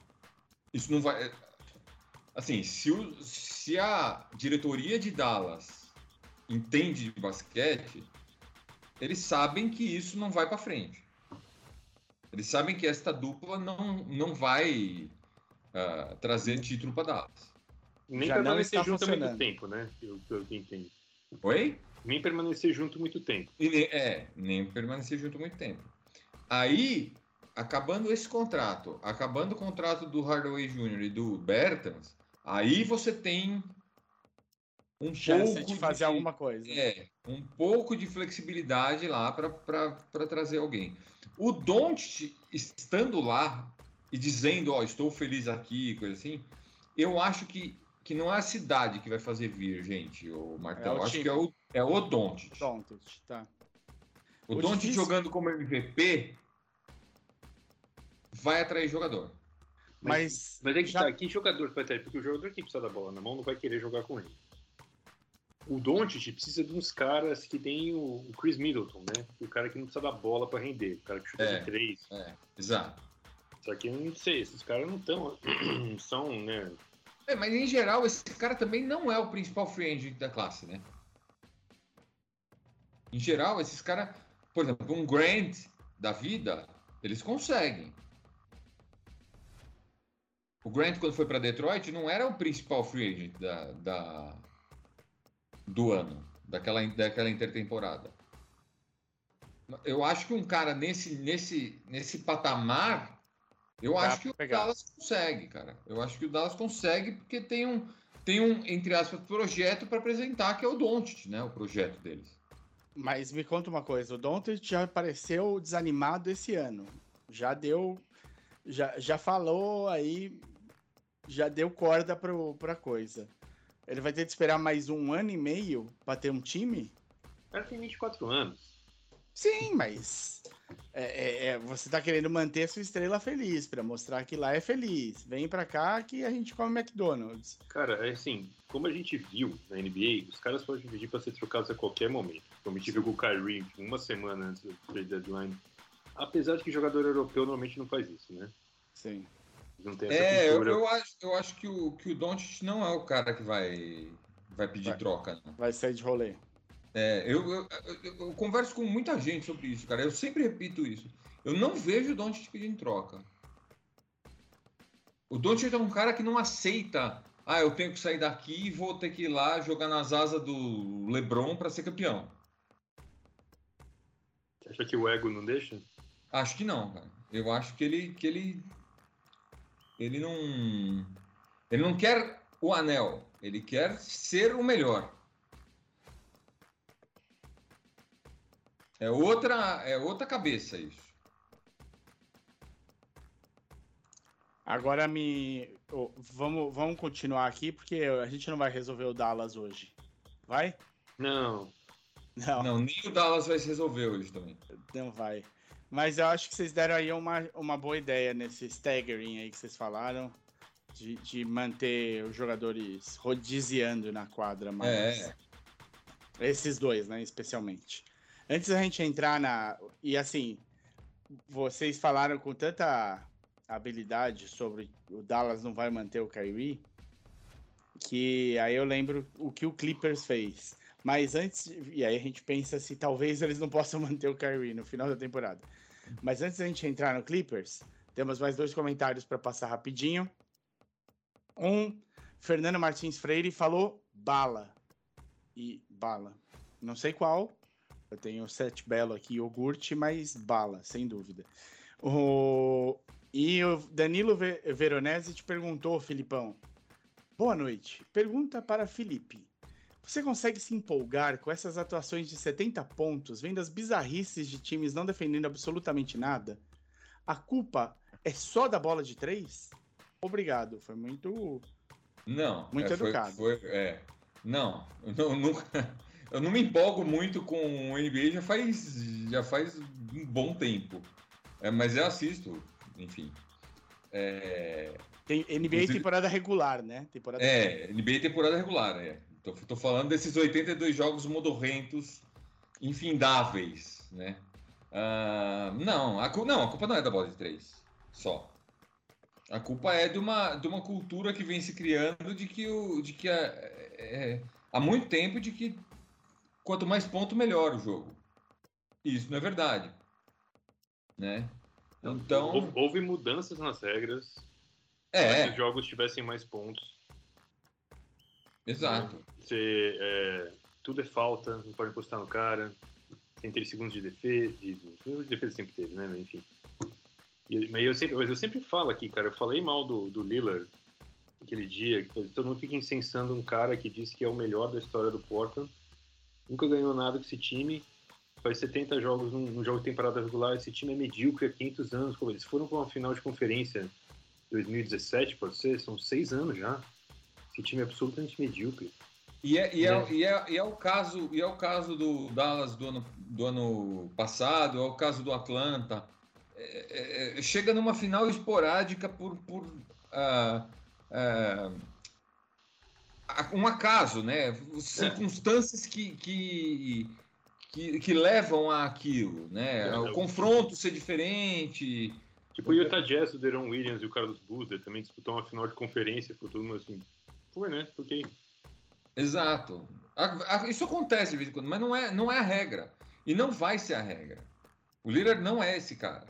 Isso não vai. Assim, se, o- se a diretoria de Dallas entende de basquete, eles sabem que isso não vai para frente. Eles sabem que esta dupla não, não vai ah, trazer título para Dallas. Nem Já não permanecer junto muito tempo, né? Eu, eu entendo. Oi? Nem permanecer junto muito tempo. E é, nem permanecer junto muito tempo. Aí, acabando esse contrato, acabando o contrato do Hardaway Jr. e do Bertans, aí você tem um chance pouco de fazer alguma coisa. É, um pouco de flexibilidade lá para trazer alguém. O Don't estando lá e dizendo, ó, estou feliz aqui, coisa assim, eu acho que, que não é a cidade que vai fazer vir, gente, o. É o eu acho time. que é o, é o Don't. Pronto, tá. O, O Don't difícil- jogando como MVP vai atrair jogador. Mas, Mas é que já- tá, que jogador vai ter? Porque o jogador que precisa da bola na mão não vai querer jogar com ele. O Doncic precisa de uns caras que tem o o Chris Middleton, né? O cara que não precisa da bola pra render, o cara que chuta É. de três. É, exato. Só que eu não sei, esses caras não estão, não são, né? É, mas em geral, esse cara também não é o principal free agent da classe, né? Em geral, esses caras, por exemplo, um Grant da vida, eles conseguem. O Grant, quando foi para Detroit, não era o principal free agent da, da- do ano, daquela, daquela intertemporada. Eu acho que um cara nesse, nesse, nesse patamar Eu Dá acho que pra o pegar. Dallas consegue, cara. Eu acho que o Dallas consegue porque tem um, tem um entre aspas, projeto para apresentar, que é o Doncic, né? O projeto deles. Mas me conta uma coisa, o Doncic já apareceu desanimado esse ano. Já deu, já, já falou aí, já deu corda pro, pra coisa. Ele vai ter que esperar mais um ano e meio pra ter um time? O cara tem 24 anos. Sim, mas é, é- é, você tá querendo manter a sua estrela feliz, pra mostrar que lá é feliz. Vem pra cá que a gente come McDonald's. Cara, é assim, como a gente viu na NBA, os caras podem pedir para ser trocados a qualquer momento. Como a gente viu com o Kyrie uma semana antes do trade deadline. Apesar de que jogador europeu normalmente não faz isso, né? Sim. Não tem essa É, eu, eu acho, eu acho que o, que o Doncic não é o cara que vai, vai pedir Vai. troca, não. Vai sair de rolê. É, eu, eu, eu- eu converso com muita gente sobre isso, cara. Eu sempre repito isso. Eu não vejo o Doncic pedindo troca. O Doncic é um cara que não aceita. Ah, eu tenho que sair daqui e vou ter que ir lá jogar nas asas do LeBron para ser campeão. Você acha que o ego não deixa? Acho que não, cara. Eu acho que ele que ele ele não ele não quer o anel, ele quer ser o melhor. É outra é outra cabeça isso. Agora me. vamos, vamos continuar aqui, porque a gente não vai resolver o Dallas hoje. Vai? Não. Não, não, Não, nem o Dallas vai se resolver hoje também. vai. Mas eu acho que vocês deram aí uma, uma boa ideia nesse staggering aí que vocês falaram. De, de manter os jogadores rodiziando na quadra mais. É, Esses dois, né? Especialmente. Antes da gente entrar na. E assim, vocês falaram com tanta habilidade sobre o Dallas não vai manter o Kyrie, que aí eu lembro o que o Clippers fez. Mas antes. E aí a gente pensa se talvez eles não possam manter o Kyrie no final da temporada. Mas antes da gente entrar no Clippers, temos mais dois comentários para passar rapidinho. Um, Fernando Martins Freire falou bala. E bala. Não sei qual. Eu tenho sete belo aqui, iogurte, mas bala, sem dúvida. O... E o Danilo Ve- Veronese te perguntou, Filipão. Boa noite. Pergunta para Felipe. Você consegue se empolgar com essas atuações de 70 pontos, vendo as bizarrices de times não defendendo absolutamente nada? A culpa é só da bola de três? Obrigado, foi muito. Não. Muito é, foi- educado. foi- é. Não, eu nunca- eu não me empolgo muito com o NBA já faz, já faz um bom tempo. É, mas eu assisto, enfim. É, Tem NBA temporada regular, né? Temporada é NBA temporada regular, é. Tô, tô falando desses 82 jogos modorrentos, infindáveis, né? Ah, não, a, não, a culpa não é da bola de três, só. A culpa é de uma, de uma cultura que vem se criando de que, o, de que a- é- há muito tempo de que quanto mais ponto, melhor o jogo. Isso não é verdade. Né? Então, Houve, mudanças nas regras para é, que os jogos tivessem mais pontos. Exato. Você, é, tudo é falta, não pode encostar no cara. Tem 3 segundos de defesa. De, de defesa sempre teve, né? Mas, Enfim. Mas, eu sempre, mas eu sempre falo aqui, cara. Eu falei mal do, do Lillard aquele dia. Que todo mundo fica incensando um cara que disse que é o melhor da história do Portland. Nunca ganhou nada com esse time. Faz 70 jogos num, num jogo de temporada regular. Esse time é medíocre há 500 anos. Como Eles foram para uma final de conferência em 2017, pode ser? São seis anos já. Esse time é absolutamente medíocre. E é, e, é, Né? e, é, e é o caso e é o caso do Dallas do ano, do ano passado, é o caso do Atlanta. É, é, é, chega numa final esporádica por, por ah, a- um acaso, né? Circunstâncias que, que, que, que levam a aquilo, né? É, O confronto ser diferente. Tipo o Utah Jazz, o Deron Williams e o Carlos Boozer também disputou uma final de conferência, foi todo mundo assim. Foi, né? Porque Exato. A- a- Isso acontece de vez em quando, mas não é, não é a regra. E não vai ser a regra. O Lillard não é esse cara.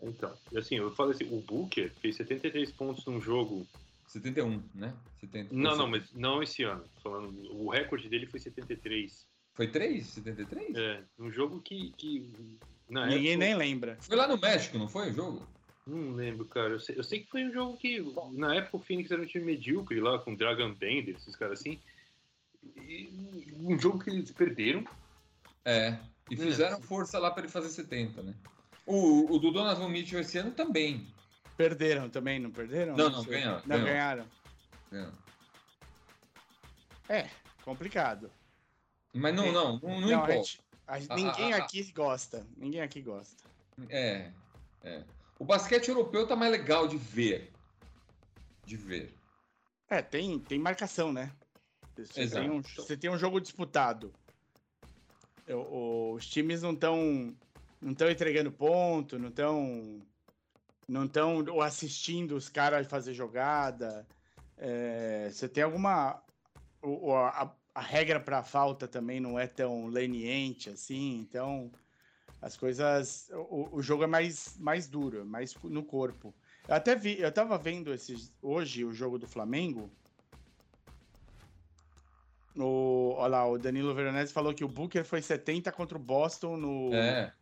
Então, e assim, eu falo assim, o Booker fez 73 pontos num jogo. 71, né? 70, Não, não, mas não esse ano. Falando, o recorde dele foi 73. Foi 3? 73? É, num jogo que. que na Ninguém época, nem lembra. Foi lá no México, não foi o jogo? Não lembro, cara. Eu sei, eu sei que foi um jogo que, na época, o Phoenix era um time medíocre lá, com Dragon Bender, esses caras assim. E um jogo que eles perderam. É. E fizeram força lá para ele fazer 70, né? O, o do Donovan Mitchell esse ano também. Perderam também, não perderam? Não, não, ganharam, Não ganharam. É. É, complicado. Mas não, É. não, não, não, Não, a importa. gente- a- Ah, ninguém ah, ah, aqui gosta. Ninguém aqui gosta. É, é. O basquete europeu tá mais legal de ver. De ver. É, tem, tem marcação, né? Você Exato. tem, um, você tem um jogo disputado. Eu- o- os times não estão não estão entregando ponto, não estão não estão assistindo os caras fazer jogada. É, você tem alguma o- a, a regra para falta também não é tão leniente assim, então as coisas o, o jogo é mais mais duro, mais no corpo. Eu até vi, eu tava vendo esses, hoje o jogo do Flamengo. O, olha lá, o Danilo Veronese falou que o Booker foi 70 contra o Boston no, É,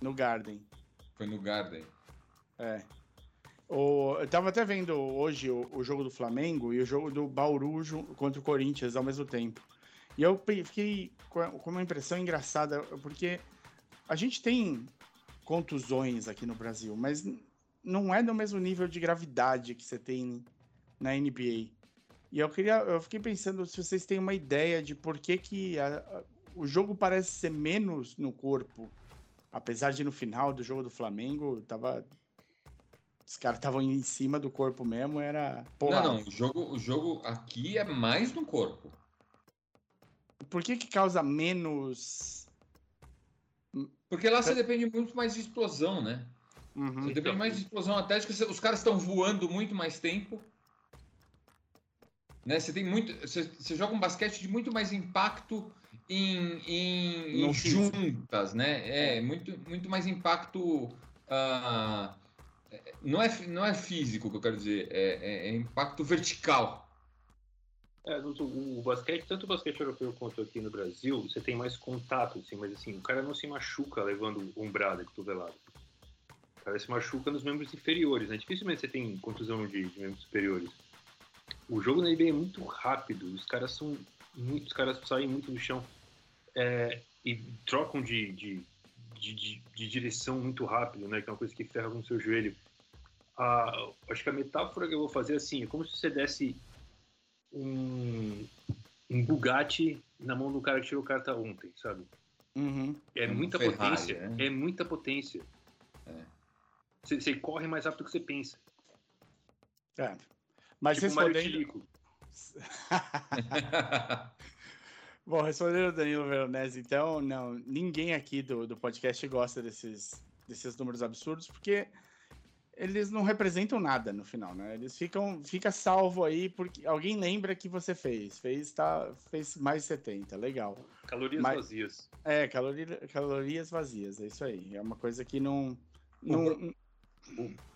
no Garden. foi no Garden. É. O, eu tava até vendo hoje o, o jogo do Flamengo e o jogo do Bauru contra o Corinthians ao mesmo tempo. E eu fiquei com uma impressão engraçada, porque a gente tem contusões aqui no Brasil, mas não é do mesmo nível de gravidade que você tem na NBA. E eu queria, eu fiquei pensando se vocês têm uma ideia de por que, que a- a- o jogo parece ser menos no corpo, apesar de no final do jogo do Flamengo tava os caras estavam em cima do corpo mesmo, era porra. Não, não, o jogo, o jogo aqui é mais no corpo. Por que que causa menos Porque lá você depende muito mais de explosão, né? Uhum. Você depende mais de explosão atlética, você- os caras estão voando muito mais tempo. Né? Você tem muito. Você, você joga um basquete de muito mais impacto em, em, em juntas, né? É, muito, muito mais impacto. é, não, é, não é físico que eu quero dizer, é, é- é impacto vertical. É, o, basquete, tanto o basquete europeu quanto aqui no Brasil, você tem mais contato, assim, mas assim, o cara não se machuca levando umbrada e cotovelada. O cara se machuca nos membros inferiores, né? Dificilmente você tem contusão de, de membros superiores. O jogo na NBA é muito rápido, os caras são muito, os caras saem muito do chão é, e trocam de, de, de- de direção muito rápido, né? Que é uma coisa que ferra com o seu joelho. Ah, acho que a metáfora que eu vou fazer é assim, é como se você desse um, um Bugatti na mão do cara que tirou carta ontem, sabe? Uhum. É Um muita Ferrari, potência. né? É muita potência. É. Você, você corre mais rápido do que você pensa. É. Mas tipo respondendo. Bom, respondendo o Danilo Veronese, então, não, ninguém aqui do, do podcast gosta desses, desses números absurdos, porque eles não representam nada no final, né? Eles ficam fica salvo aí porque alguém lembra que você fez. Fez, tá, fez mais 70, legal. Calorias Mas- vazias. É, caloria, calorias vazias, é isso aí. É uma coisa que não. não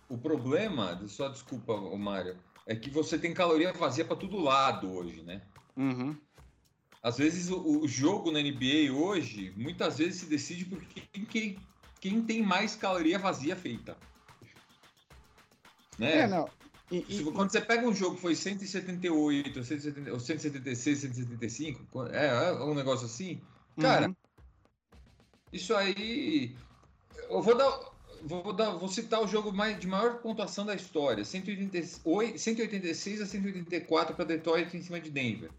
o problema, só desculpa, Mário, é que você tem caloria vazia para todo lado hoje, né? Uhum. Às vezes o, o jogo na NBA hoje, muitas vezes se decide por quem, quem, quem tem mais caloria vazia feita. Né? É, não. E- e- Se- Quando você pega um jogo que foi 178, 170, ou 176, 175, é, é um negócio assim, cara, Uhum. isso aí. Eu vou dar. Vou, dar, vou citar o jogo mais, de maior pontuação da história: 188, 186 a 184 para Detroit em cima de Denver.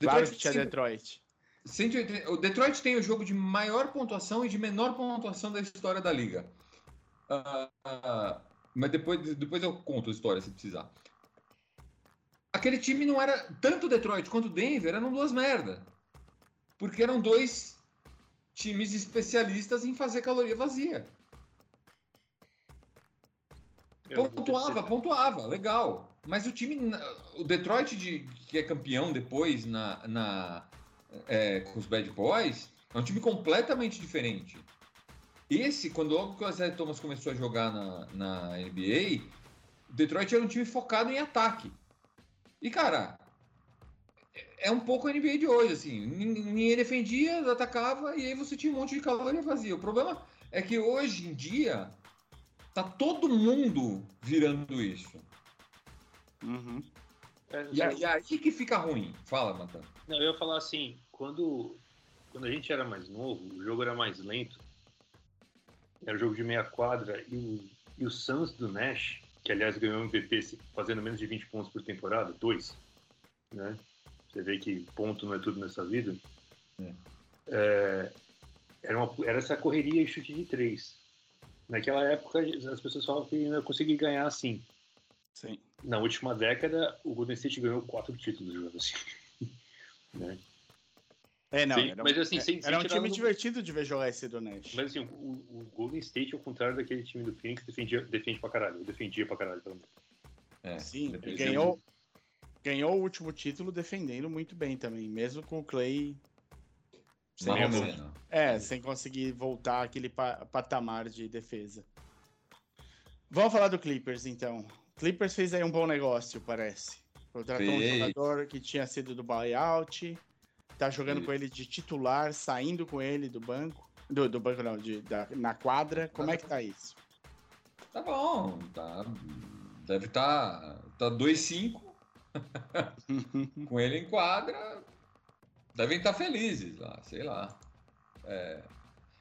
Claro Detroit que tinha Detroit. 180 o Detroit tem o jogo de maior pontuação e de menor pontuação da história da liga. Ah, ah, mas depois, depois eu conto a história se precisar. Aquele time não era. Tanto Detroit quanto Denver eram duas merda. Porque eram dois times especialistas em fazer caloria vazia. Eu Pontuava, pontuava, legal. Mas o time, o Detroit, de, que é campeão depois na, na, é, com os Bad Boys, é um time completamente diferente. Esse, quando logo que o Isaiah Thomas começou a jogar na, na NBA, o Detroit era um time focado em ataque. E, cara, é um pouco a NBA de hoje, assim. Nin- Ninguém defendia, atacava, e aí você tinha um monte de caloria vazia. O problema é que hoje em dia Tá todo mundo virando isso. Uhum. É, E, aí- e aí que fica ruim. Fala, Matan. Não, eu ia falar assim, quando, quando a gente era mais novo, o jogo era mais lento, era jogo de meia quadra, e o, e o Suns do Nash, que aliás ganhou MVP fazendo menos de 20 pontos por temporada, dois, né? Você vê que ponto não é tudo nessa vida. É. É, era, uma, era essa correria e chute de três. Naquela época, as pessoas falavam que não ia conseguir ganhar assim. Sim. Na última década, o Golden State ganhou quatro títulos jogando assim. né? É, não. Sim, era, mas assim, é- sem- sem era um time do- divertido de ver jogar esse do Nash. Mas assim, o, o Golden State, ao contrário daquele time do Phoenix, defendia, defende pra caralho. Defendia pra caralho, pelo menos. É, Sim, e ganhou, ganhou o último título defendendo muito bem também, mesmo com o Clay sem, menos. é, sem conseguir voltar aquele pa- patamar de defesa. Vamos falar do Clippers então. Clippers fez aí um bom negócio, parece. Contratou um jogador que tinha sido do buyout, tá jogando Fez. com ele de titular, saindo com ele do banco, do, do banco não, de, da- na quadra. Como é que tá isso? Tá bom, tá. Deve estar tá, tá 2-5 com ele em quadra. Devem estar felizes lá, sei lá. É,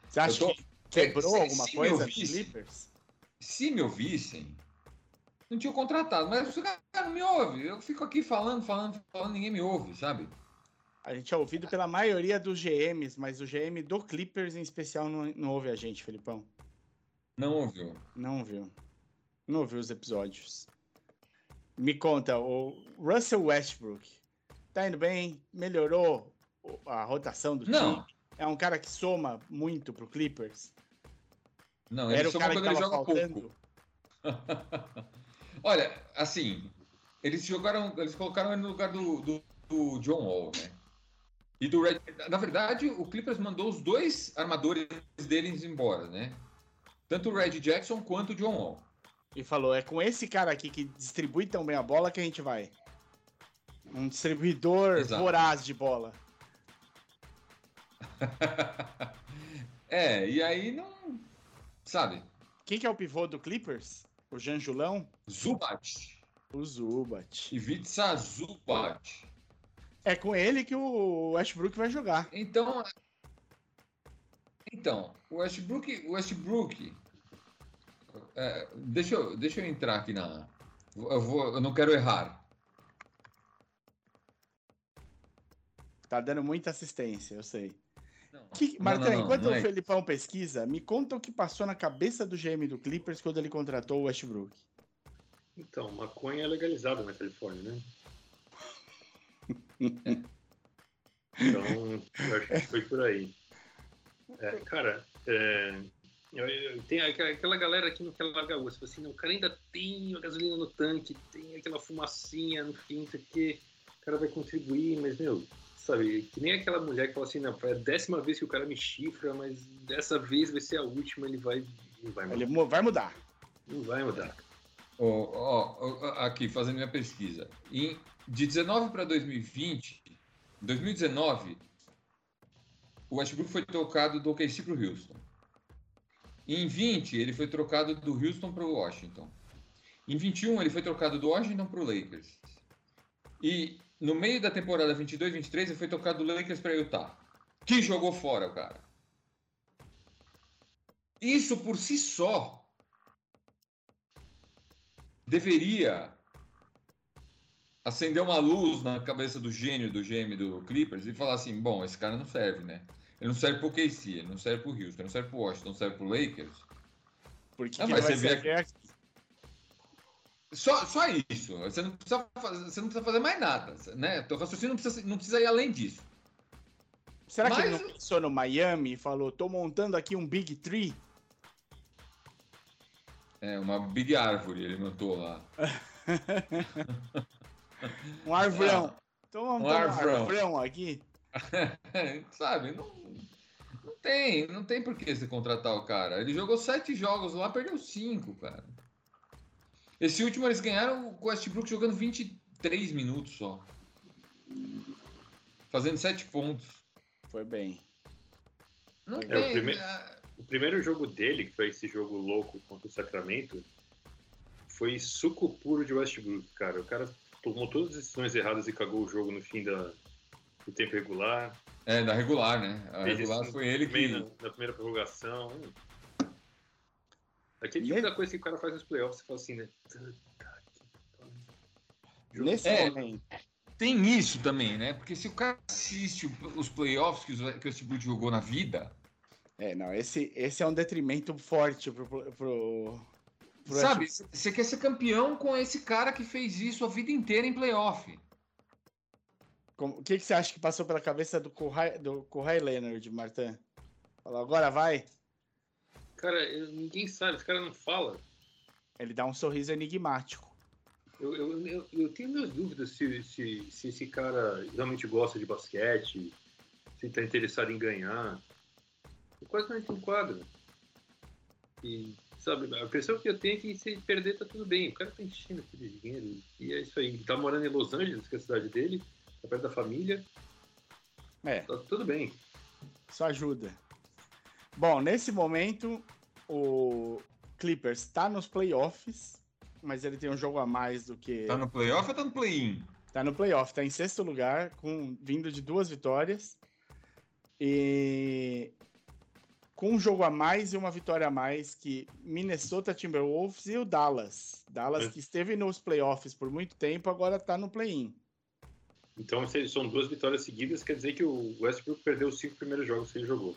Você acha tô- que quebrou Se- alguma se coisa visse- Clippers? se me ouvissem, não tinha contratado, mas o cara não me ouve. Eu fico aqui falando, falando, falando, ninguém me ouve, sabe? A gente é ouvido pela maioria dos GMs, mas o GM do Clippers em especial não, não ouve a gente, Felipão. Não ouviu. Não ouviu. Não ouviu os episódios. Me conta, o Russell Westbrook tá indo bem? Melhorou a rotação do Não. time? É um cara que soma muito pro Clippers? Não, Era ele o cara que quando ele tava joga faltando? pouco. Olha, assim, eles jogaram, eles colocaram ele no lugar do, do, do John Wall, né? E do Red, na verdade, o Clippers mandou os dois armadores deles embora, né? Tanto o Red Jackson quanto o John Wall. E falou, é com esse cara aqui que distribui tão bem a bola que a gente vai. Um distribuidor Exato. voraz de bola. é, e aí não. Sabe? Quem que é o pivô do Clippers? O Janjulão? Zubat. O Zubat. Ivica Zubat. É com ele que o Westbrook vai jogar. Então. Então, o Westbrook. O Westbrook. é, deixa, eu, deixa eu entrar aqui na. Eu, vou, eu não quero errar. Tá dando muita assistência, eu sei. Que, não, não, enquanto não o é- Felipão pesquisa, me conta o que passou na cabeça do GM do Clippers quando ele contratou o Westbrook. Então, maconha é legalizada na Califórnia, né? Então, eu acho que foi por aí. É, cara, é, tem aquela, aquela galera que não quer largar o osso. Assim, não, o cara ainda tem a gasolina no tanque, tem aquela fumacinha no fim, não sei o cara vai contribuir, mas, meu, sabe, que nem aquela mulher que fala assim, não, é a décima vez que o cara me chifra, mas dessa vez vai ser a última, ele vai. Não vai Ele mudar. mu- vai mudar. Não vai mudar. Ó, ó, ó, aqui, fazendo minha pesquisa. Em, de 19 para 2020, 2019, o Westbrook foi trocado do OKC para o Houston. Em 20, ele foi trocado do Houston para o Washington. Em 21, ele foi trocado do Washington para o Lakers. E no meio da temporada 22-23, ele foi trocado do Lakers para Utah. Que jogou fora o cara. Isso por si só deveria acender uma luz na cabeça do gênio do GM do Clippers e falar assim: bom, esse cara não serve, né? Ele não serve pro KC, ele não serve pro Houston, ele não serve pro Washington, não serve pro Lakers. Porque Ah, que mas vai você vê servir aqui. Só, só isso. Você não, precisa fazer, você não precisa fazer mais nada, né? Teu raciocínio não precisa, não precisa ir além disso. Será que ele Mas- não pensou no Miami e falou, tô montando aqui um Big Tree? É uma big árvore, ele montou lá. Um arvrão. Ah, tô montando um arvrão. arvrão aqui. Sabe? Não, não tem, não tem por que você contratar o cara. Ele jogou sete jogos lá, perdeu cinco, cara. Esse último eles ganharam com o Westbrook jogando 23 minutos só. Fazendo sete pontos. Foi bem. Não É, o tem. primeiro- ah, o primeiro jogo dele, que foi esse jogo louco contra o Sacramento, foi suco puro de Westbrook, cara. O cara tomou todas as decisões erradas e cagou o jogo no fim da, do tempo regular. É, da regular, né? A Fez regular foi ele que. Na, na primeira prorrogação. Aquele tipo da coisa que o cara faz nos playoffs, você fala assim, né? Nesse É. momento. Tem isso também, né? Porque se o cara assiste o- os playoffs que, os, que o Westbrook jogou na vida, É, não, esse, esse é um detrimento forte pro. pro, pro- sabe? Você quer ser campeão com esse cara que fez isso a vida inteira em playoff. Como- O que, que você acha que passou pela cabeça do Kawhi, do Kawhi Leonard, Martin? Falou, agora vai. Cara, eu- ninguém sabe, esse cara não fala. Ele dá um sorriso enigmático. Eu, eu, eu, eu tenho minhas dúvidas se, se, se esse cara realmente gosta de basquete, se está interessado em ganhar. Eu quase não entro no quadro. E, sabe, a impressão que eu tenho é que se perder tá tudo bem. O cara tá enchendo de dinheiro. E é isso aí. Ele tá morando em Los Angeles, que é a cidade dele, tá perto da família, É, tá tudo bem. isso ajuda. Bom, nesse momento, o Clippers está nos playoffs, mas ele tem um jogo a mais do que. Tá no playoff ou tá no play-in? Tá no playoff, tá em sexto lugar, com vindo de duas vitórias. E com um jogo a mais e uma vitória a mais que Minnesota Timberwolves e o Dallas. Dallas É. que esteve nos playoffs por muito tempo, agora tá no play-in. Então, se são duas vitórias seguidas, quer dizer que o Westbrook perdeu os cinco primeiros jogos que ele jogou.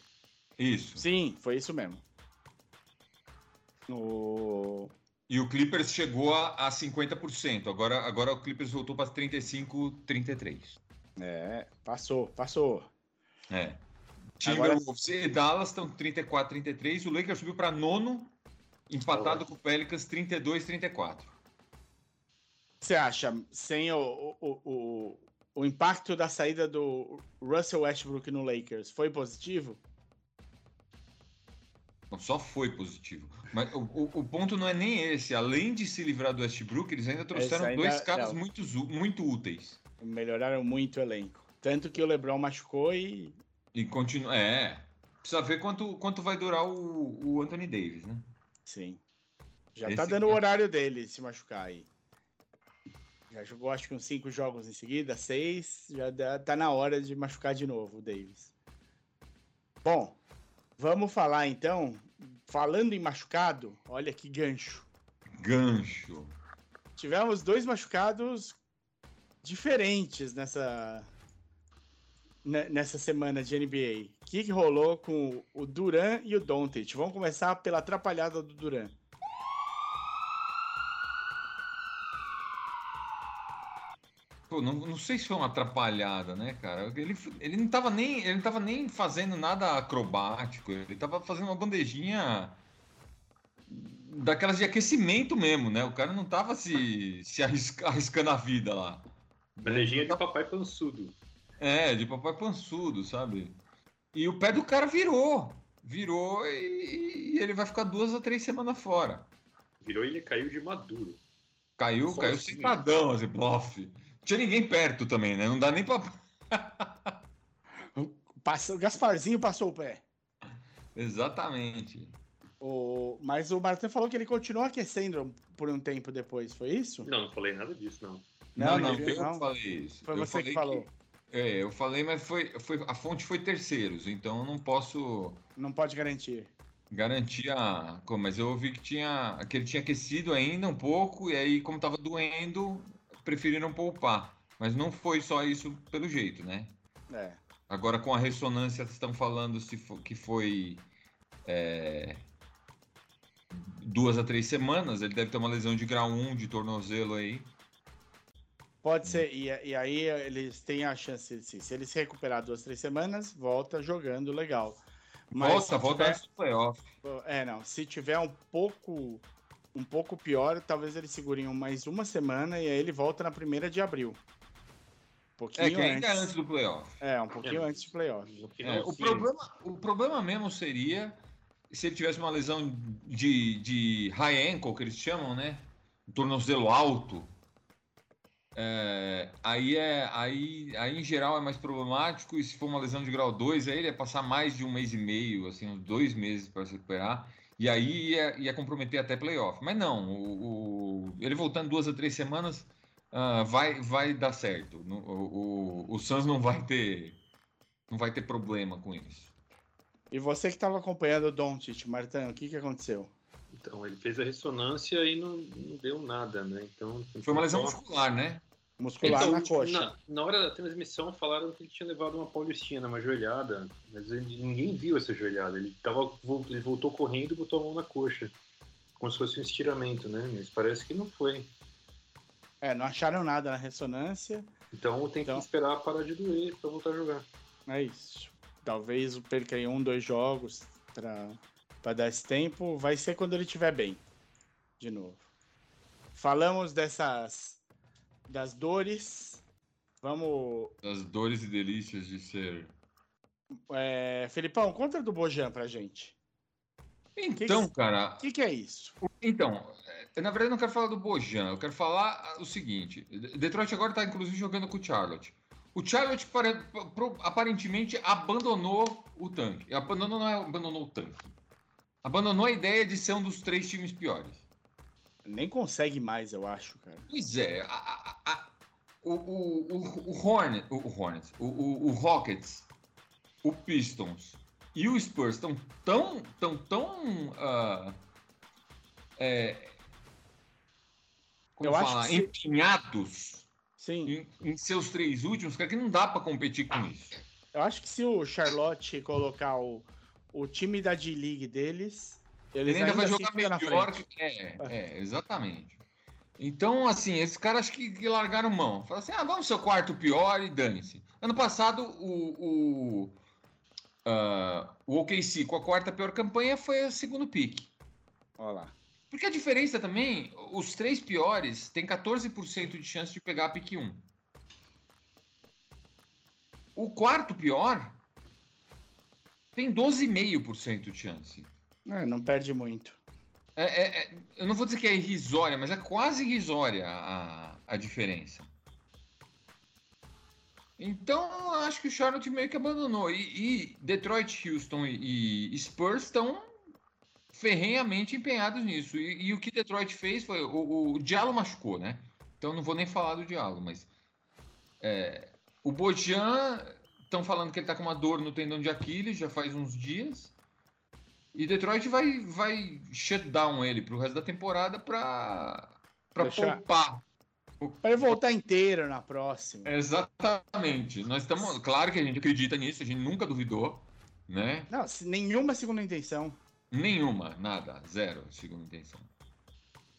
Isso. Sim, foi isso mesmo. O... E o Clippers chegou a, a 50%. Agora, agora o Clippers voltou para 35, 33. É, passou, passou. É. Agora- Timberwolves e Dallas estão 34, 33. O Lakers subiu para nono, empatado com o Pelicans 32, 34. Você acha, sem o, o, o, o impacto da saída do Russell Westbrook no Lakers, foi positivo? Não, Só foi positivo. Mas o, o, o ponto não é nem esse. Além de se livrar do Westbrook, eles ainda trouxeram ainda- dois caras não. muito, muito úteis. Melhoraram muito o elenco. Tanto que o LeBron machucou e. E continua. É. Precisa ver quanto, quanto vai durar o, o Anthony Davis, né? Sim. Já Esse tá dando o é- horário dele se machucar aí. Já jogou acho que uns cinco jogos em seguida, seis. Já dá- tá na hora de machucar de novo o Davis. Bom, vamos falar então. Falando em machucado, olha que gancho. Gancho. Tivemos dois machucados diferentes nessa ne- nessa semana de NBA. O que, que rolou com o Duran e o Doncic? Vamos começar pela atrapalhada do Duran. Pô, não, não sei se foi uma atrapalhada, né, cara? Ele, ele, não tava nem, ele não tava nem fazendo nada acrobático. Ele tava fazendo uma bandejinha daquelas de aquecimento mesmo, né? O cara não tava se, se arrisca- arriscando a vida lá. Bandejinha de papai pançudo. É, de papai pançudo, sabe? E o pé do cara virou. Virou e, e ele vai ficar duas ou três semanas fora. Virou e ele caiu de maduro. Caiu, Sozinho. caiu sentadão, assim, plof. Tinha ninguém perto também, né? Não dá nem pra. Passa, o Gasparzinho passou o pé. Exatamente. O, mas o Martin falou que ele continuou aquecendo por um tempo depois, foi isso? Não, não falei nada disso, não. Não, Não, não, não, eu não. falei isso. Foi Eu você que falou. É, eu falei, mas foi, foi, a fonte foi terceiros, então eu não posso Não pode garantir. garantir a. Mas eu ouvi que, tinha, que ele tinha aquecido ainda um pouco, e aí, como tava doendo, preferiram poupar. Mas não foi só isso pelo jeito, né? É. Agora com a ressonância estão falando se que foi é, duas a três semanas. Ele deve ter uma lesão de grau 1 de tornozelo aí. Pode ser, e, e aí eles têm a chance, de, se ele se recuperar duas, três semanas, volta jogando legal. Mas volta, volta tiver- antes do playoff. É, não. Se tiver um pouco um pouco pior, talvez ele segure em mais uma semana e aí ele volta na primeira de abril. Um pouquinho É que ainda é antes. antes do playoff. É, um pouquinho É. antes de playoff. É, o, problema, o problema mesmo seria se ele tivesse uma lesão de, de high ankle, que eles chamam, né? Tornozelo alto. É, aí, é, aí, aí, em geral, é mais problemático. E se for uma lesão de grau 2, aí ele ia passar mais de um mês e meio, assim, uns dois meses para se recuperar. E aí ia, ia comprometer até playoff. Mas não, o, o, ele voltando duas a três semanas uh, vai, vai dar certo. O, o, o Suns não vai ter não vai ter problema com isso. E você que estava acompanhando o Doncic, Martão, o que, que aconteceu? Então, ele fez a ressonância e não, não deu nada, né? Então, Foi uma lesão muscular, né? Muscular então, na coxa. Na, na, hora da transmissão falaram que ele tinha levado uma paulistina, uma joelhada, mas ele, ninguém viu essa joelhada. Ele, tava, ele voltou correndo e botou a mão na coxa, como se fosse um estiramento, né? Mas parece que não foi. É, não acharam nada na ressonância. Então tem então... que esperar parar de doer para voltar a jogar. É isso. Talvez perca aí um, dois jogos para dar esse tempo. Vai ser quando ele estiver bem. De novo. Falamos dessas das dores. Vamos. Das dores e delícias de ser. É, Felipão, conta do Bojan pra gente. Então, que que, cara. O que, que, é isso? Então, é, na verdade, eu não quero falar do Bojan, eu quero falar o seguinte: Detroit agora tá inclusive jogando com o Charlotte. O Charlotte aparentemente abandonou o tanque. Abandonou, não é abandonou o tanque. Abandonou a ideia de ser um dos três times piores. Nem consegue mais, eu acho, cara. Pois é. A, a, a, o, o, o, Hornet, o, Hornets, o, o, o, Rockets, o Pistons e o Spurs estão tão, tão, tão. Uh, é, como eu falar? Acho que empenhados Sim. Em, em, seus três últimos, cara, que não dá para competir com isso. Eu acho que se o Charlotte colocar o, o time da D-League deles, eles ele ainda, vai jogar melhor que. É, é, exatamente. Então, assim, esses caras acho que, que largaram mão. Falaram assim: ah, vamos ser o quarto pior e dane-se. Ano passado, o, o, uh, o OKC com a quarta pior campanha foi o segundo pique. Olha lá. Porque a diferença também, os três piores têm 14% de chance de pegar a pique 1. O quarto pior tem 12,5% de chance. É, não perde muito. É, é, é, eu não vou dizer que é irrisória, mas é quase irrisória a, a diferença. Então, acho que o Charlotte meio que abandonou. E, e Detroit, Houston e, e Spurs estão ferrenhamente empenhados nisso. E, e, o que Detroit fez foi. O, o Diallo machucou, né? Então, não vou nem falar do Diallo, mas. É, o Bojan, estão falando que ele está com uma dor no tendão de Aquiles já faz uns dias. E Detroit vai, vai shutdown ele pro resto da temporada para para Deixar... poupar. Para ele voltar inteiro na próxima. Exatamente. Nós estamos. Claro que a gente acredita nisso, a gente nunca duvidou, né? Não, nenhuma segunda intenção. Nenhuma, nada, zero segunda intenção.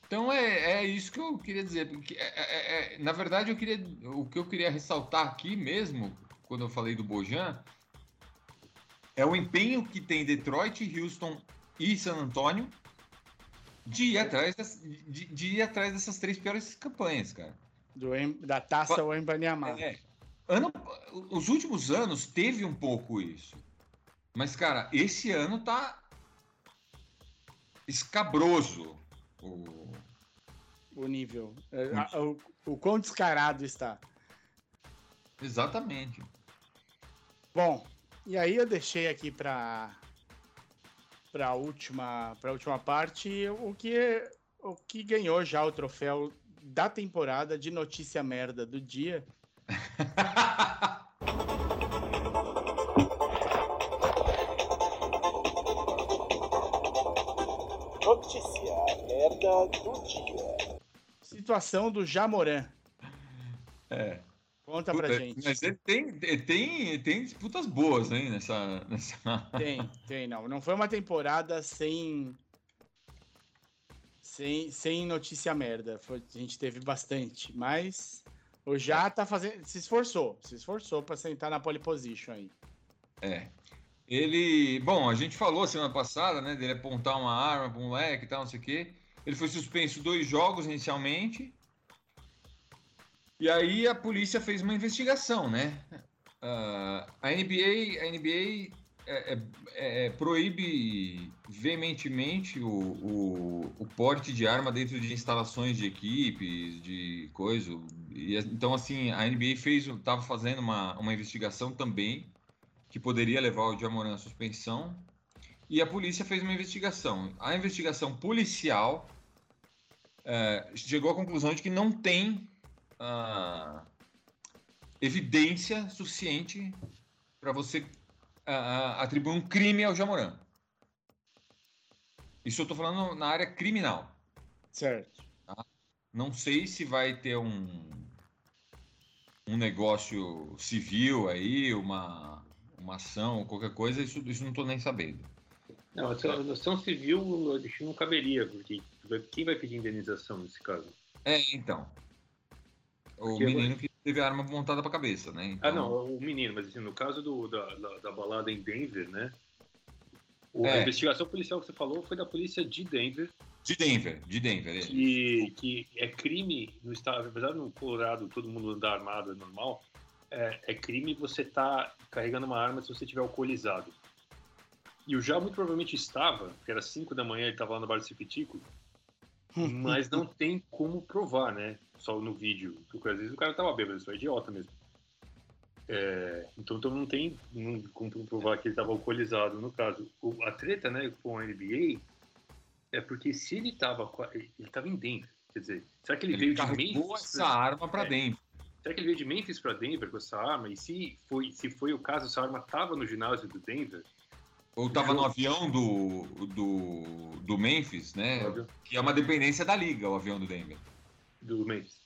Então é, é isso que eu queria dizer. Porque é, é, é, na verdade, eu queria, o que eu queria ressaltar aqui mesmo, quando eu falei do Bojan, é o empenho que tem Detroit, Houston e San Antonio de ir atrás, das, de, de, ir atrás dessas três piores campanhas, cara. Do, da taça o Embanyama. É, ano, os últimos anos teve um pouco isso. Mas, cara, esse ano tá escabroso o, o nível. É, o, o quão descarado está. Exatamente. Bom, e aí eu deixei aqui para para a última para última parte o que o que ganhou já o troféu da temporada de notícia merda do dia. notícia merda do dia. Situação do Jamoran. É. Conta Puta, pra gente. Mas tem, tem, tem disputas boas, hein, nessa, nessa. Tem, tem, não. Não foi uma temporada sem. Sem, sem notícia merda. Foi, a gente teve bastante. Mas o Já tá fazendo. Se esforçou. Se esforçou pra sentar na pole position aí. É. Ele. Bom, a gente falou semana passada, né? Dele apontar uma arma pro moleque e tal, não sei o quê. Ele foi suspenso dois jogos inicialmente. E aí a polícia fez uma investigação, né? Uh, a NBA, a NBA é, é, é, proíbe veementemente o, o, o, porte de arma dentro de instalações de equipes, de coisa, E, então, assim, a NBA fez, estava fazendo uma, uma investigação também que poderia levar o Jamoran à suspensão. E a polícia fez uma investigação. A investigação policial é, chegou à conclusão de que não tem ah, evidência suficiente para você ah, atribuir um crime ao Jamoran. Isso eu estou falando na área criminal. Certo. Não sei se vai ter um, um negócio civil aí, uma, uma ação, qualquer coisa, isso, isso não estou nem sabendo. Não, a ação, a ação civil acho que não caberia, porque quem vai pedir indenização nesse caso? É, então. O Porque menino que teve a arma montada para a cabeça, né? Então, Ah, não, o menino, mas assim, no caso do, da, da, da balada em Denver, né? O- A É. investigação policial que você falou foi da polícia de Denver, De Denver, de Denver. é. que, que é crime no estado, apesar no Colorado todo mundo andar armado é normal, é, é crime você estar carregando uma arma se você estiver alcoolizado. E o Já muito provavelmente estava, que era 5 da manhã, ele estava lá no bar do Cipitico, mas não tem como provar, né? Só no vídeo. Porque às vezes o cara tava bêbado, isso é idiota mesmo. É, então, então não tem não, como provar que ele estava alcoolizado. No caso, o- a treta né, com a NBA é porque se ele estava ele estava em Denver, quer dizer, será que ele, Ele veio de Memphis? essa arma para É. Denver. Será que ele veio de Memphis para Denver com essa arma? E se foi, se foi o caso, essa arma estava no ginásio do Denver? Ou estava no avião do, do, do Memphis, né? Que é uma dependência da liga, o avião do Denver. Do Memphis.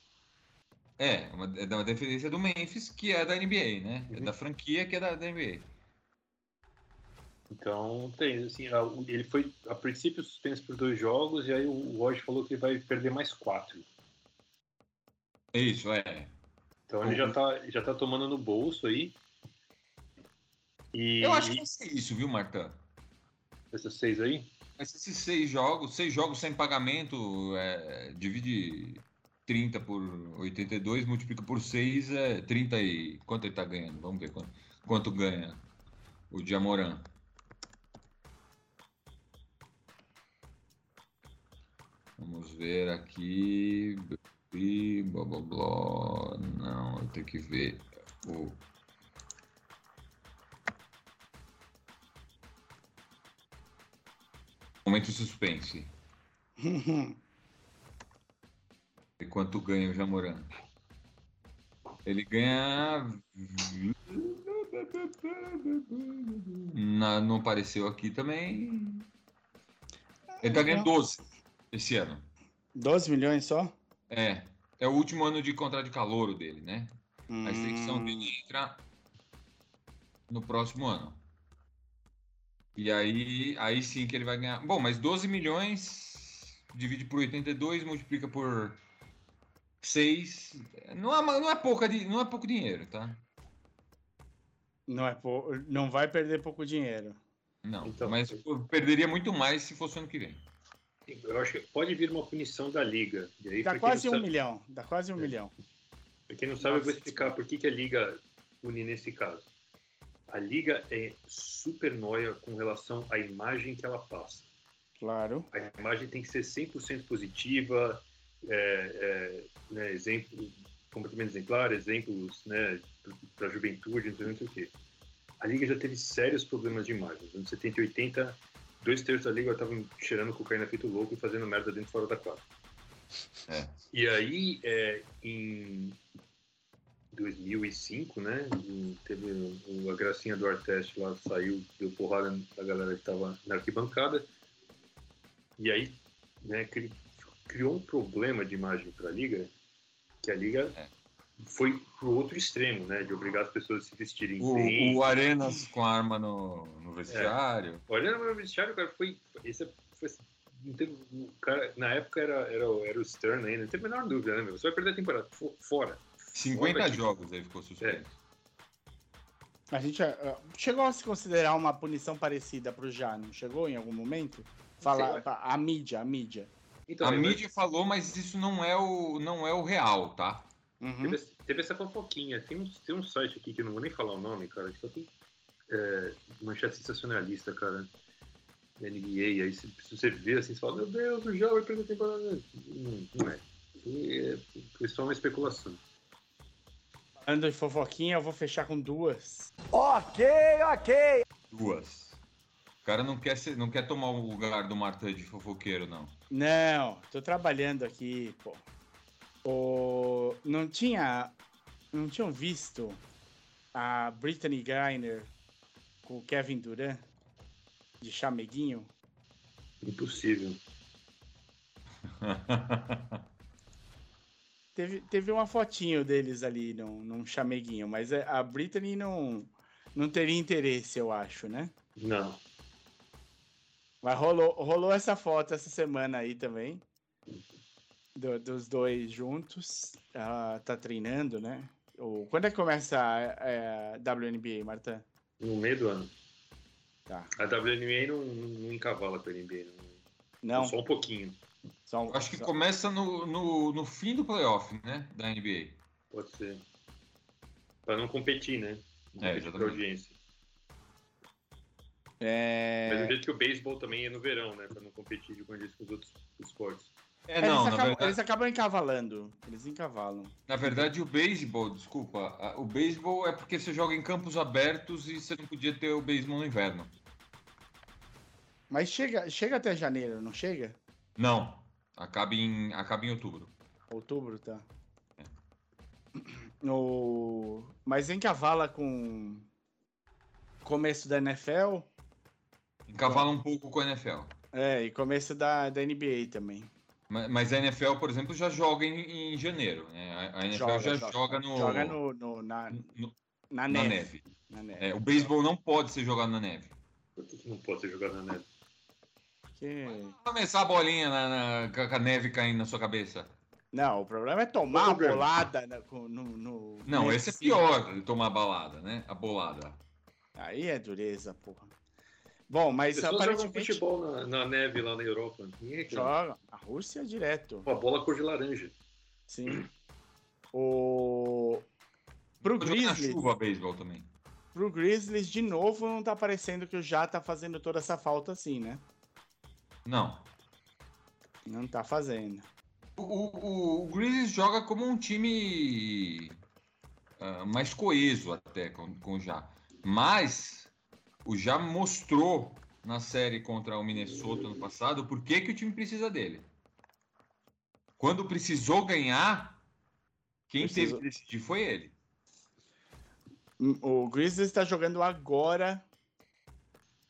É, uma, é da dependência do Memphis, que é da NBA, né? É Uhum. da franquia que é da, da NBA. Então, tem, assim, ele foi, a princípio, suspenso por dois jogos, e aí o Woj falou que ele vai perder mais quatro. É Isso, é. Então ele já tá, já tá tomando no bolso aí. E Eu acho que vai ser isso, viu, Marta? essas seis aí, esses seis jogos, seis jogos sem pagamento, é, divide 30 por 82, multiplica por 6, é 30 e... Quanto ele tá ganhando? Vamos ver quanto, quanto ganha o Diamoran. Vamos ver aqui... E blá blá blá... Não, eu tenho que ver o... Momento suspense. E quanto ganha o Jamoran? Ele ganha. Na- não apareceu aqui também. Ele tá ganhando 12 esse ano. 12 milhões só? É. É o último ano de contrato de calouro dele, né? A extensão Hum, dele entra no próximo ano. E aí, aí sim que ele vai ganhar. Bom, mas 12 milhões divide por 82, multiplica por 6. Não é, não é, pouca, não é pouco dinheiro, tá? Não, é pou- não vai perder pouco dinheiro. Não. Então, mas perderia muito mais se fosse ano que vem. eu acho que pode vir uma punição da liga. E aí, Dá quase um sabe- milhão. Dá quase um É. milhão. Pra quem não sabe, eu vou Nossa explicar por que, que a liga pune nesse caso. A liga é super noia com relação à imagem que ela passa. Claro. A imagem tem que ser 100% positiva, é, é, né, exemplo, comportamento exemplar, exemplos né, para a juventude, não sei, não sei o quê. A liga já teve sérios problemas de imagem. Nos anos 70 e 80, dois terços da liga estavam cheirando cocaína feito louco e fazendo merda dentro e fora da quadra. É. E aí, é, em 2005, né, teve o- a gracinha do Artest lá, saiu, deu porrada na galera que estava na arquibancada, e aí, né, cri- criou um problema de imagem para a liga, que a liga É. foi pro outro extremo, né, de obrigar as pessoas a se vestirem O, bem. o Arenas com a arma no, no vestiário. Olhando meu vestiário, cara, foi, esse é- foi teve, o cara, na época era, era, o- era o Stern ainda, não tem a menor dúvida, né, meu? Você vai perder a temporada, fo- fora. 50 Fora que- jogos aí ficou suspenso. A gente ah, chegou a se considerar uma punição parecida pro Já, não chegou em algum momento? Falar pra- a mídia, a mídia. Então, A mas mídia falou, mas isso não é o, não é o real, tá? Uhum. Teve, teve essa fofoquinha. Tem um, tem um site aqui que eu não vou nem falar o nome, cara, que só tem é, manchete sensacionalista, cara. NBA. Aí se, se você vê assim, você fala, meu Deus, o Já vai perder temporada. Não, não é. Foi, é. Foi só uma especulação. Ando de fofoquinha, eu vou fechar com duas. Ok, ok. Duas. O cara não quer, ser, não quer tomar o lugar do Marta de fofoqueiro, não. Não, tô trabalhando aqui, pô. O... Não tinha. Não tinham visto a Brittany Griner com o Kevin Durant de chameguinho? Impossível. Teve, teve uma fotinho deles ali num, num chameguinho, mas é- a Brittany não, não teria interesse, eu acho, né? Não. Mas rolou, rolou essa foto essa semana aí também. do- dos dois juntos. Ela tá treinando, né? O, quando é que começa a, a WNBA, Marta? No meio do ano. Tá. A WNBA não, não, não encavala com a NBA. Não. Não, Só um pouquinho. Um- Acho que começa no, no, no fim do playoff, né? Da NBA. Pode ser. Pra não competir, né? Não É, competir audiência. É... Mas do jeito que o beisebol também é no verão, né? Pra não competir com com os outros esportes. É, eles, não, na acabam, verdade, eles acabam encavalando. Eles encavalam. na verdade o beisebol, desculpa, o beisebol é porque você joga em campos abertos e você não podia ter o beisebol no inverno. Mas chega, chega até janeiro, não chega? Não, acaba em, acaba em outubro. Outubro, tá. No... Mas encavala com começo da NFL Encavala um pouco com a NFL. é, e começo da, da NBA também. Ma- Mas a NFL, por exemplo, já joga em, em janeiro. Né? A- A NFL já joga, no, joga no, no- na, no- na, na neve. neve. Na neve. É, o beisebol não pode ser jogado na neve. Por que que não pode ser jogado na neve? Porque- Começar a bolinha na, na- com a neve caindo na sua cabeça. Não, o problema é tomar a bolada na- no, no- Não, esse é pior de tomar a balada, né? A bolada. Aí é dureza, porra. Bom, As mas pessoas jogam aparentemente futebol na, na neve lá na Europa. Ninguém joga. A Rússia é direto. Uma bola cor de laranja. Sim. O. Pro Grizzlies, chuva beisebol também. pro Grizzlies, de novo, não tá parecendo que o Já tá fazendo toda essa falta assim, né? Não. Não tá fazendo. O, o, o Grizzlies joga como um time ah, mais coeso até com, com o Já. Mas o Já mostrou na série contra o Minnesota no passado por que, que o time precisa dele. Quando precisou ganhar, quem Precisou. teve que decidir foi ele. Hum, O Grizzlies tá jogando agora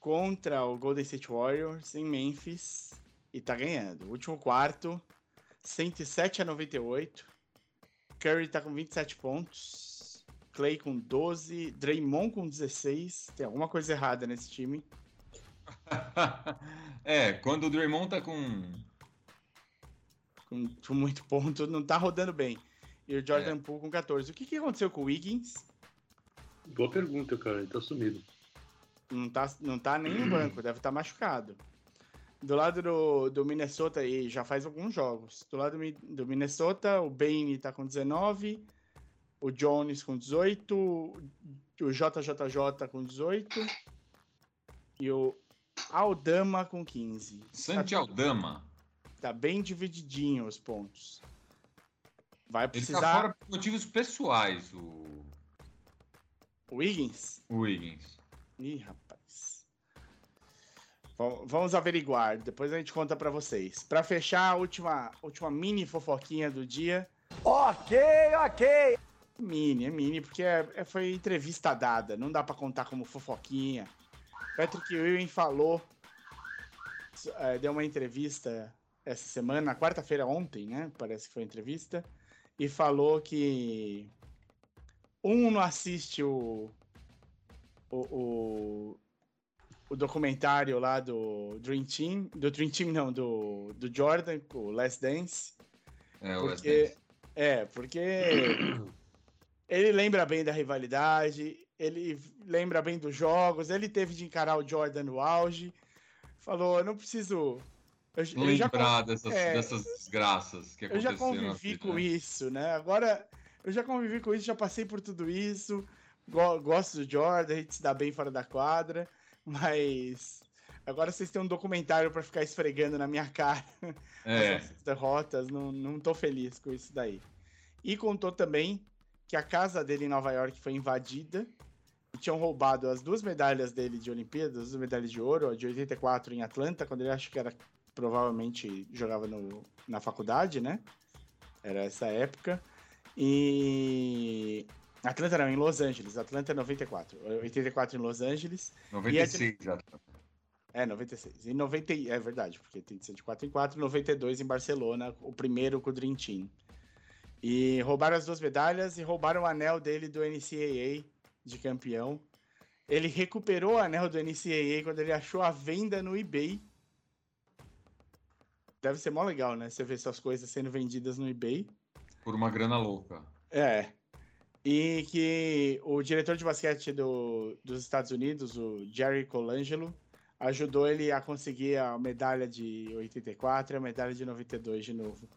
contra o Golden State Warriors em Memphis e tá ganhando. Último quarto, 107 a 98. Curry tá com 27 pontos. Clay com 12, Draymond com 16. Tem alguma coisa errada nesse time. é, quando o Draymond tá com. Com, com muito ponto, não tá rodando bem. E o Jordan Poole com 14. O que, que aconteceu com o Wiggins? Boa pergunta, cara. Ele tá sumido. Não tá, não tá nem no banco, deve estar machucado. Do lado do, do Minnesota, e já faz alguns jogos. Do lado do, Mi- do Minnesota, o Bane tá com 19, o Jones com 18, o JJJ com 18 e o Aldama com 15. Santi Aldama. Tá bem divididinho os pontos. Vai Ele tá precisar. fora por motivos pessoais, o, O Wiggins? o Wiggins. Ih, rapaz. Vam- Vamos averiguar, depois a gente conta pra vocês. Pra fechar a última, última mini fofoquinha do dia. Ok, ok. Mini, é mini, porque é- é- foi entrevista dada, não dá pra contar como fofoquinha. Patrick Ewing falou, eh, deu uma entrevista essa semana, na quarta-feira ontem, né? Parece que foi entrevista, e falou que um não assiste o, o, o, o documentário lá do Dream Team, do Dream Team não, do, do Jordan, o Last Dance, É, o porque, Wes é, porque ele lembra bem da rivalidade, ele lembra bem dos jogos, ele teve de encarar o Jordan no auge. Falou, eu não preciso. Eu, Dance. eu já, Lembrar dessas, é, dessas desgraças que eu já aconteceram. convivi vida, com né? isso, né? Agora, eu já convivi com isso, já passei por tudo isso. Go- gosto do Jordan, a gente se dá bem fora da quadra, mas agora vocês têm um documentário pra ficar esfregando na minha cara É, essas derrotas, não, não tô feliz com isso daí. E contou também que a casa dele em Nova York foi invadida e tinham roubado as duas medalhas dele de Olimpíadas, as duas medalhas de ouro, a de 84 em Atlanta, quando ele acho que era provavelmente jogava no, na faculdade, né? Era essa época. E Atlanta não, em Los Angeles. Atlanta é 94. 84 em Los Angeles. 96 já. É, 96. E 90, é verdade, porque tem de 4 em 4, 92 em Barcelona, o primeiro com o Dream Team. E roubaram as duas medalhas e roubaram o anel dele do NCAA de campeão. Ele recuperou o anel do NCAA quando ele achou a venda no eBay. Deve ser mó legal, né? Você ver suas coisas sendo vendidas no eBay. Por uma grana louca. É. E que o diretor de basquete do, dos Estados Unidos, o Jerry Colangelo, ajudou ele a conseguir a medalha de 84 e a medalha de 92 de novo.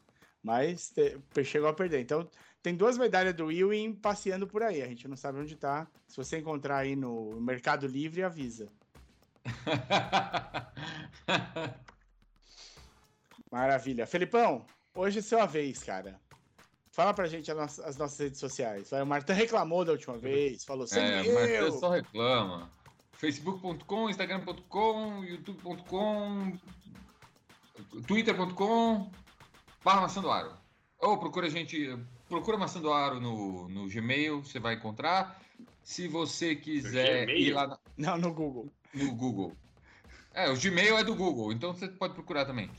Mas te, chegou a perder. Então, tem duas medalhas do Ewing passeando por aí. A gente não sabe onde tá. Se você encontrar aí no Mercado Livre, avisa. Maravilha. Felipão, hoje é sua vez, cara. Fala pra gente as, as nossas redes sociais. O Marta reclamou da última vez, falou sem é, eu. só reclama. Facebook.com, Instagram.com, YouTube.com, Twitter.com, barra Maçandoaro. Ou procura a gente, procura Maçandoaro no, no Gmail, você vai encontrar. Se você quiser ir lá. Na... Não, no Google. No Google. É, o Gmail é do Google, então você pode procurar também.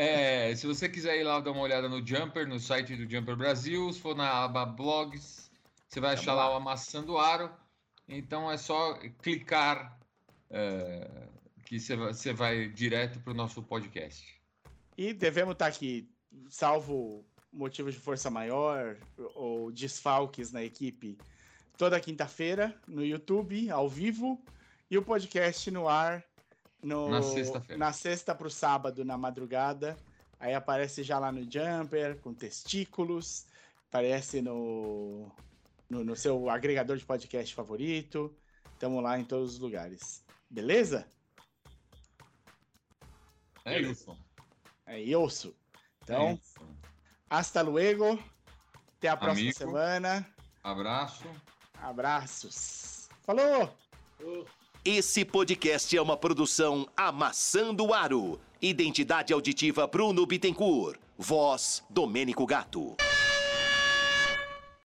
É, se você quiser ir lá dar uma olhada no Jumper, no site do Jumper Brasil, se for na aba blogs, você vai achar lá o Amassando Aro. Então é só clicar é, que você vai direto para o nosso podcast. E devemos estar tá aqui, salvo motivos de força maior ou desfalques na equipe, toda quinta-feira no YouTube, ao vivo, e o podcast no ar no, na sexta-feira. Na sexta para o sábado, na madrugada. Aí aparece já lá no Jumper, com testículos. Aparece no, no, no seu agregador de podcast favorito. Estamos lá em todos os lugares. Beleza? É isso. É isso. Então, é isso. hasta luego. Até a próxima Amigo, semana. Abraço. Abraços. Falou! Esse podcast é uma produção Amassando Aro. Identidade auditiva Bruno Bittencourt. Voz Domênico Gato.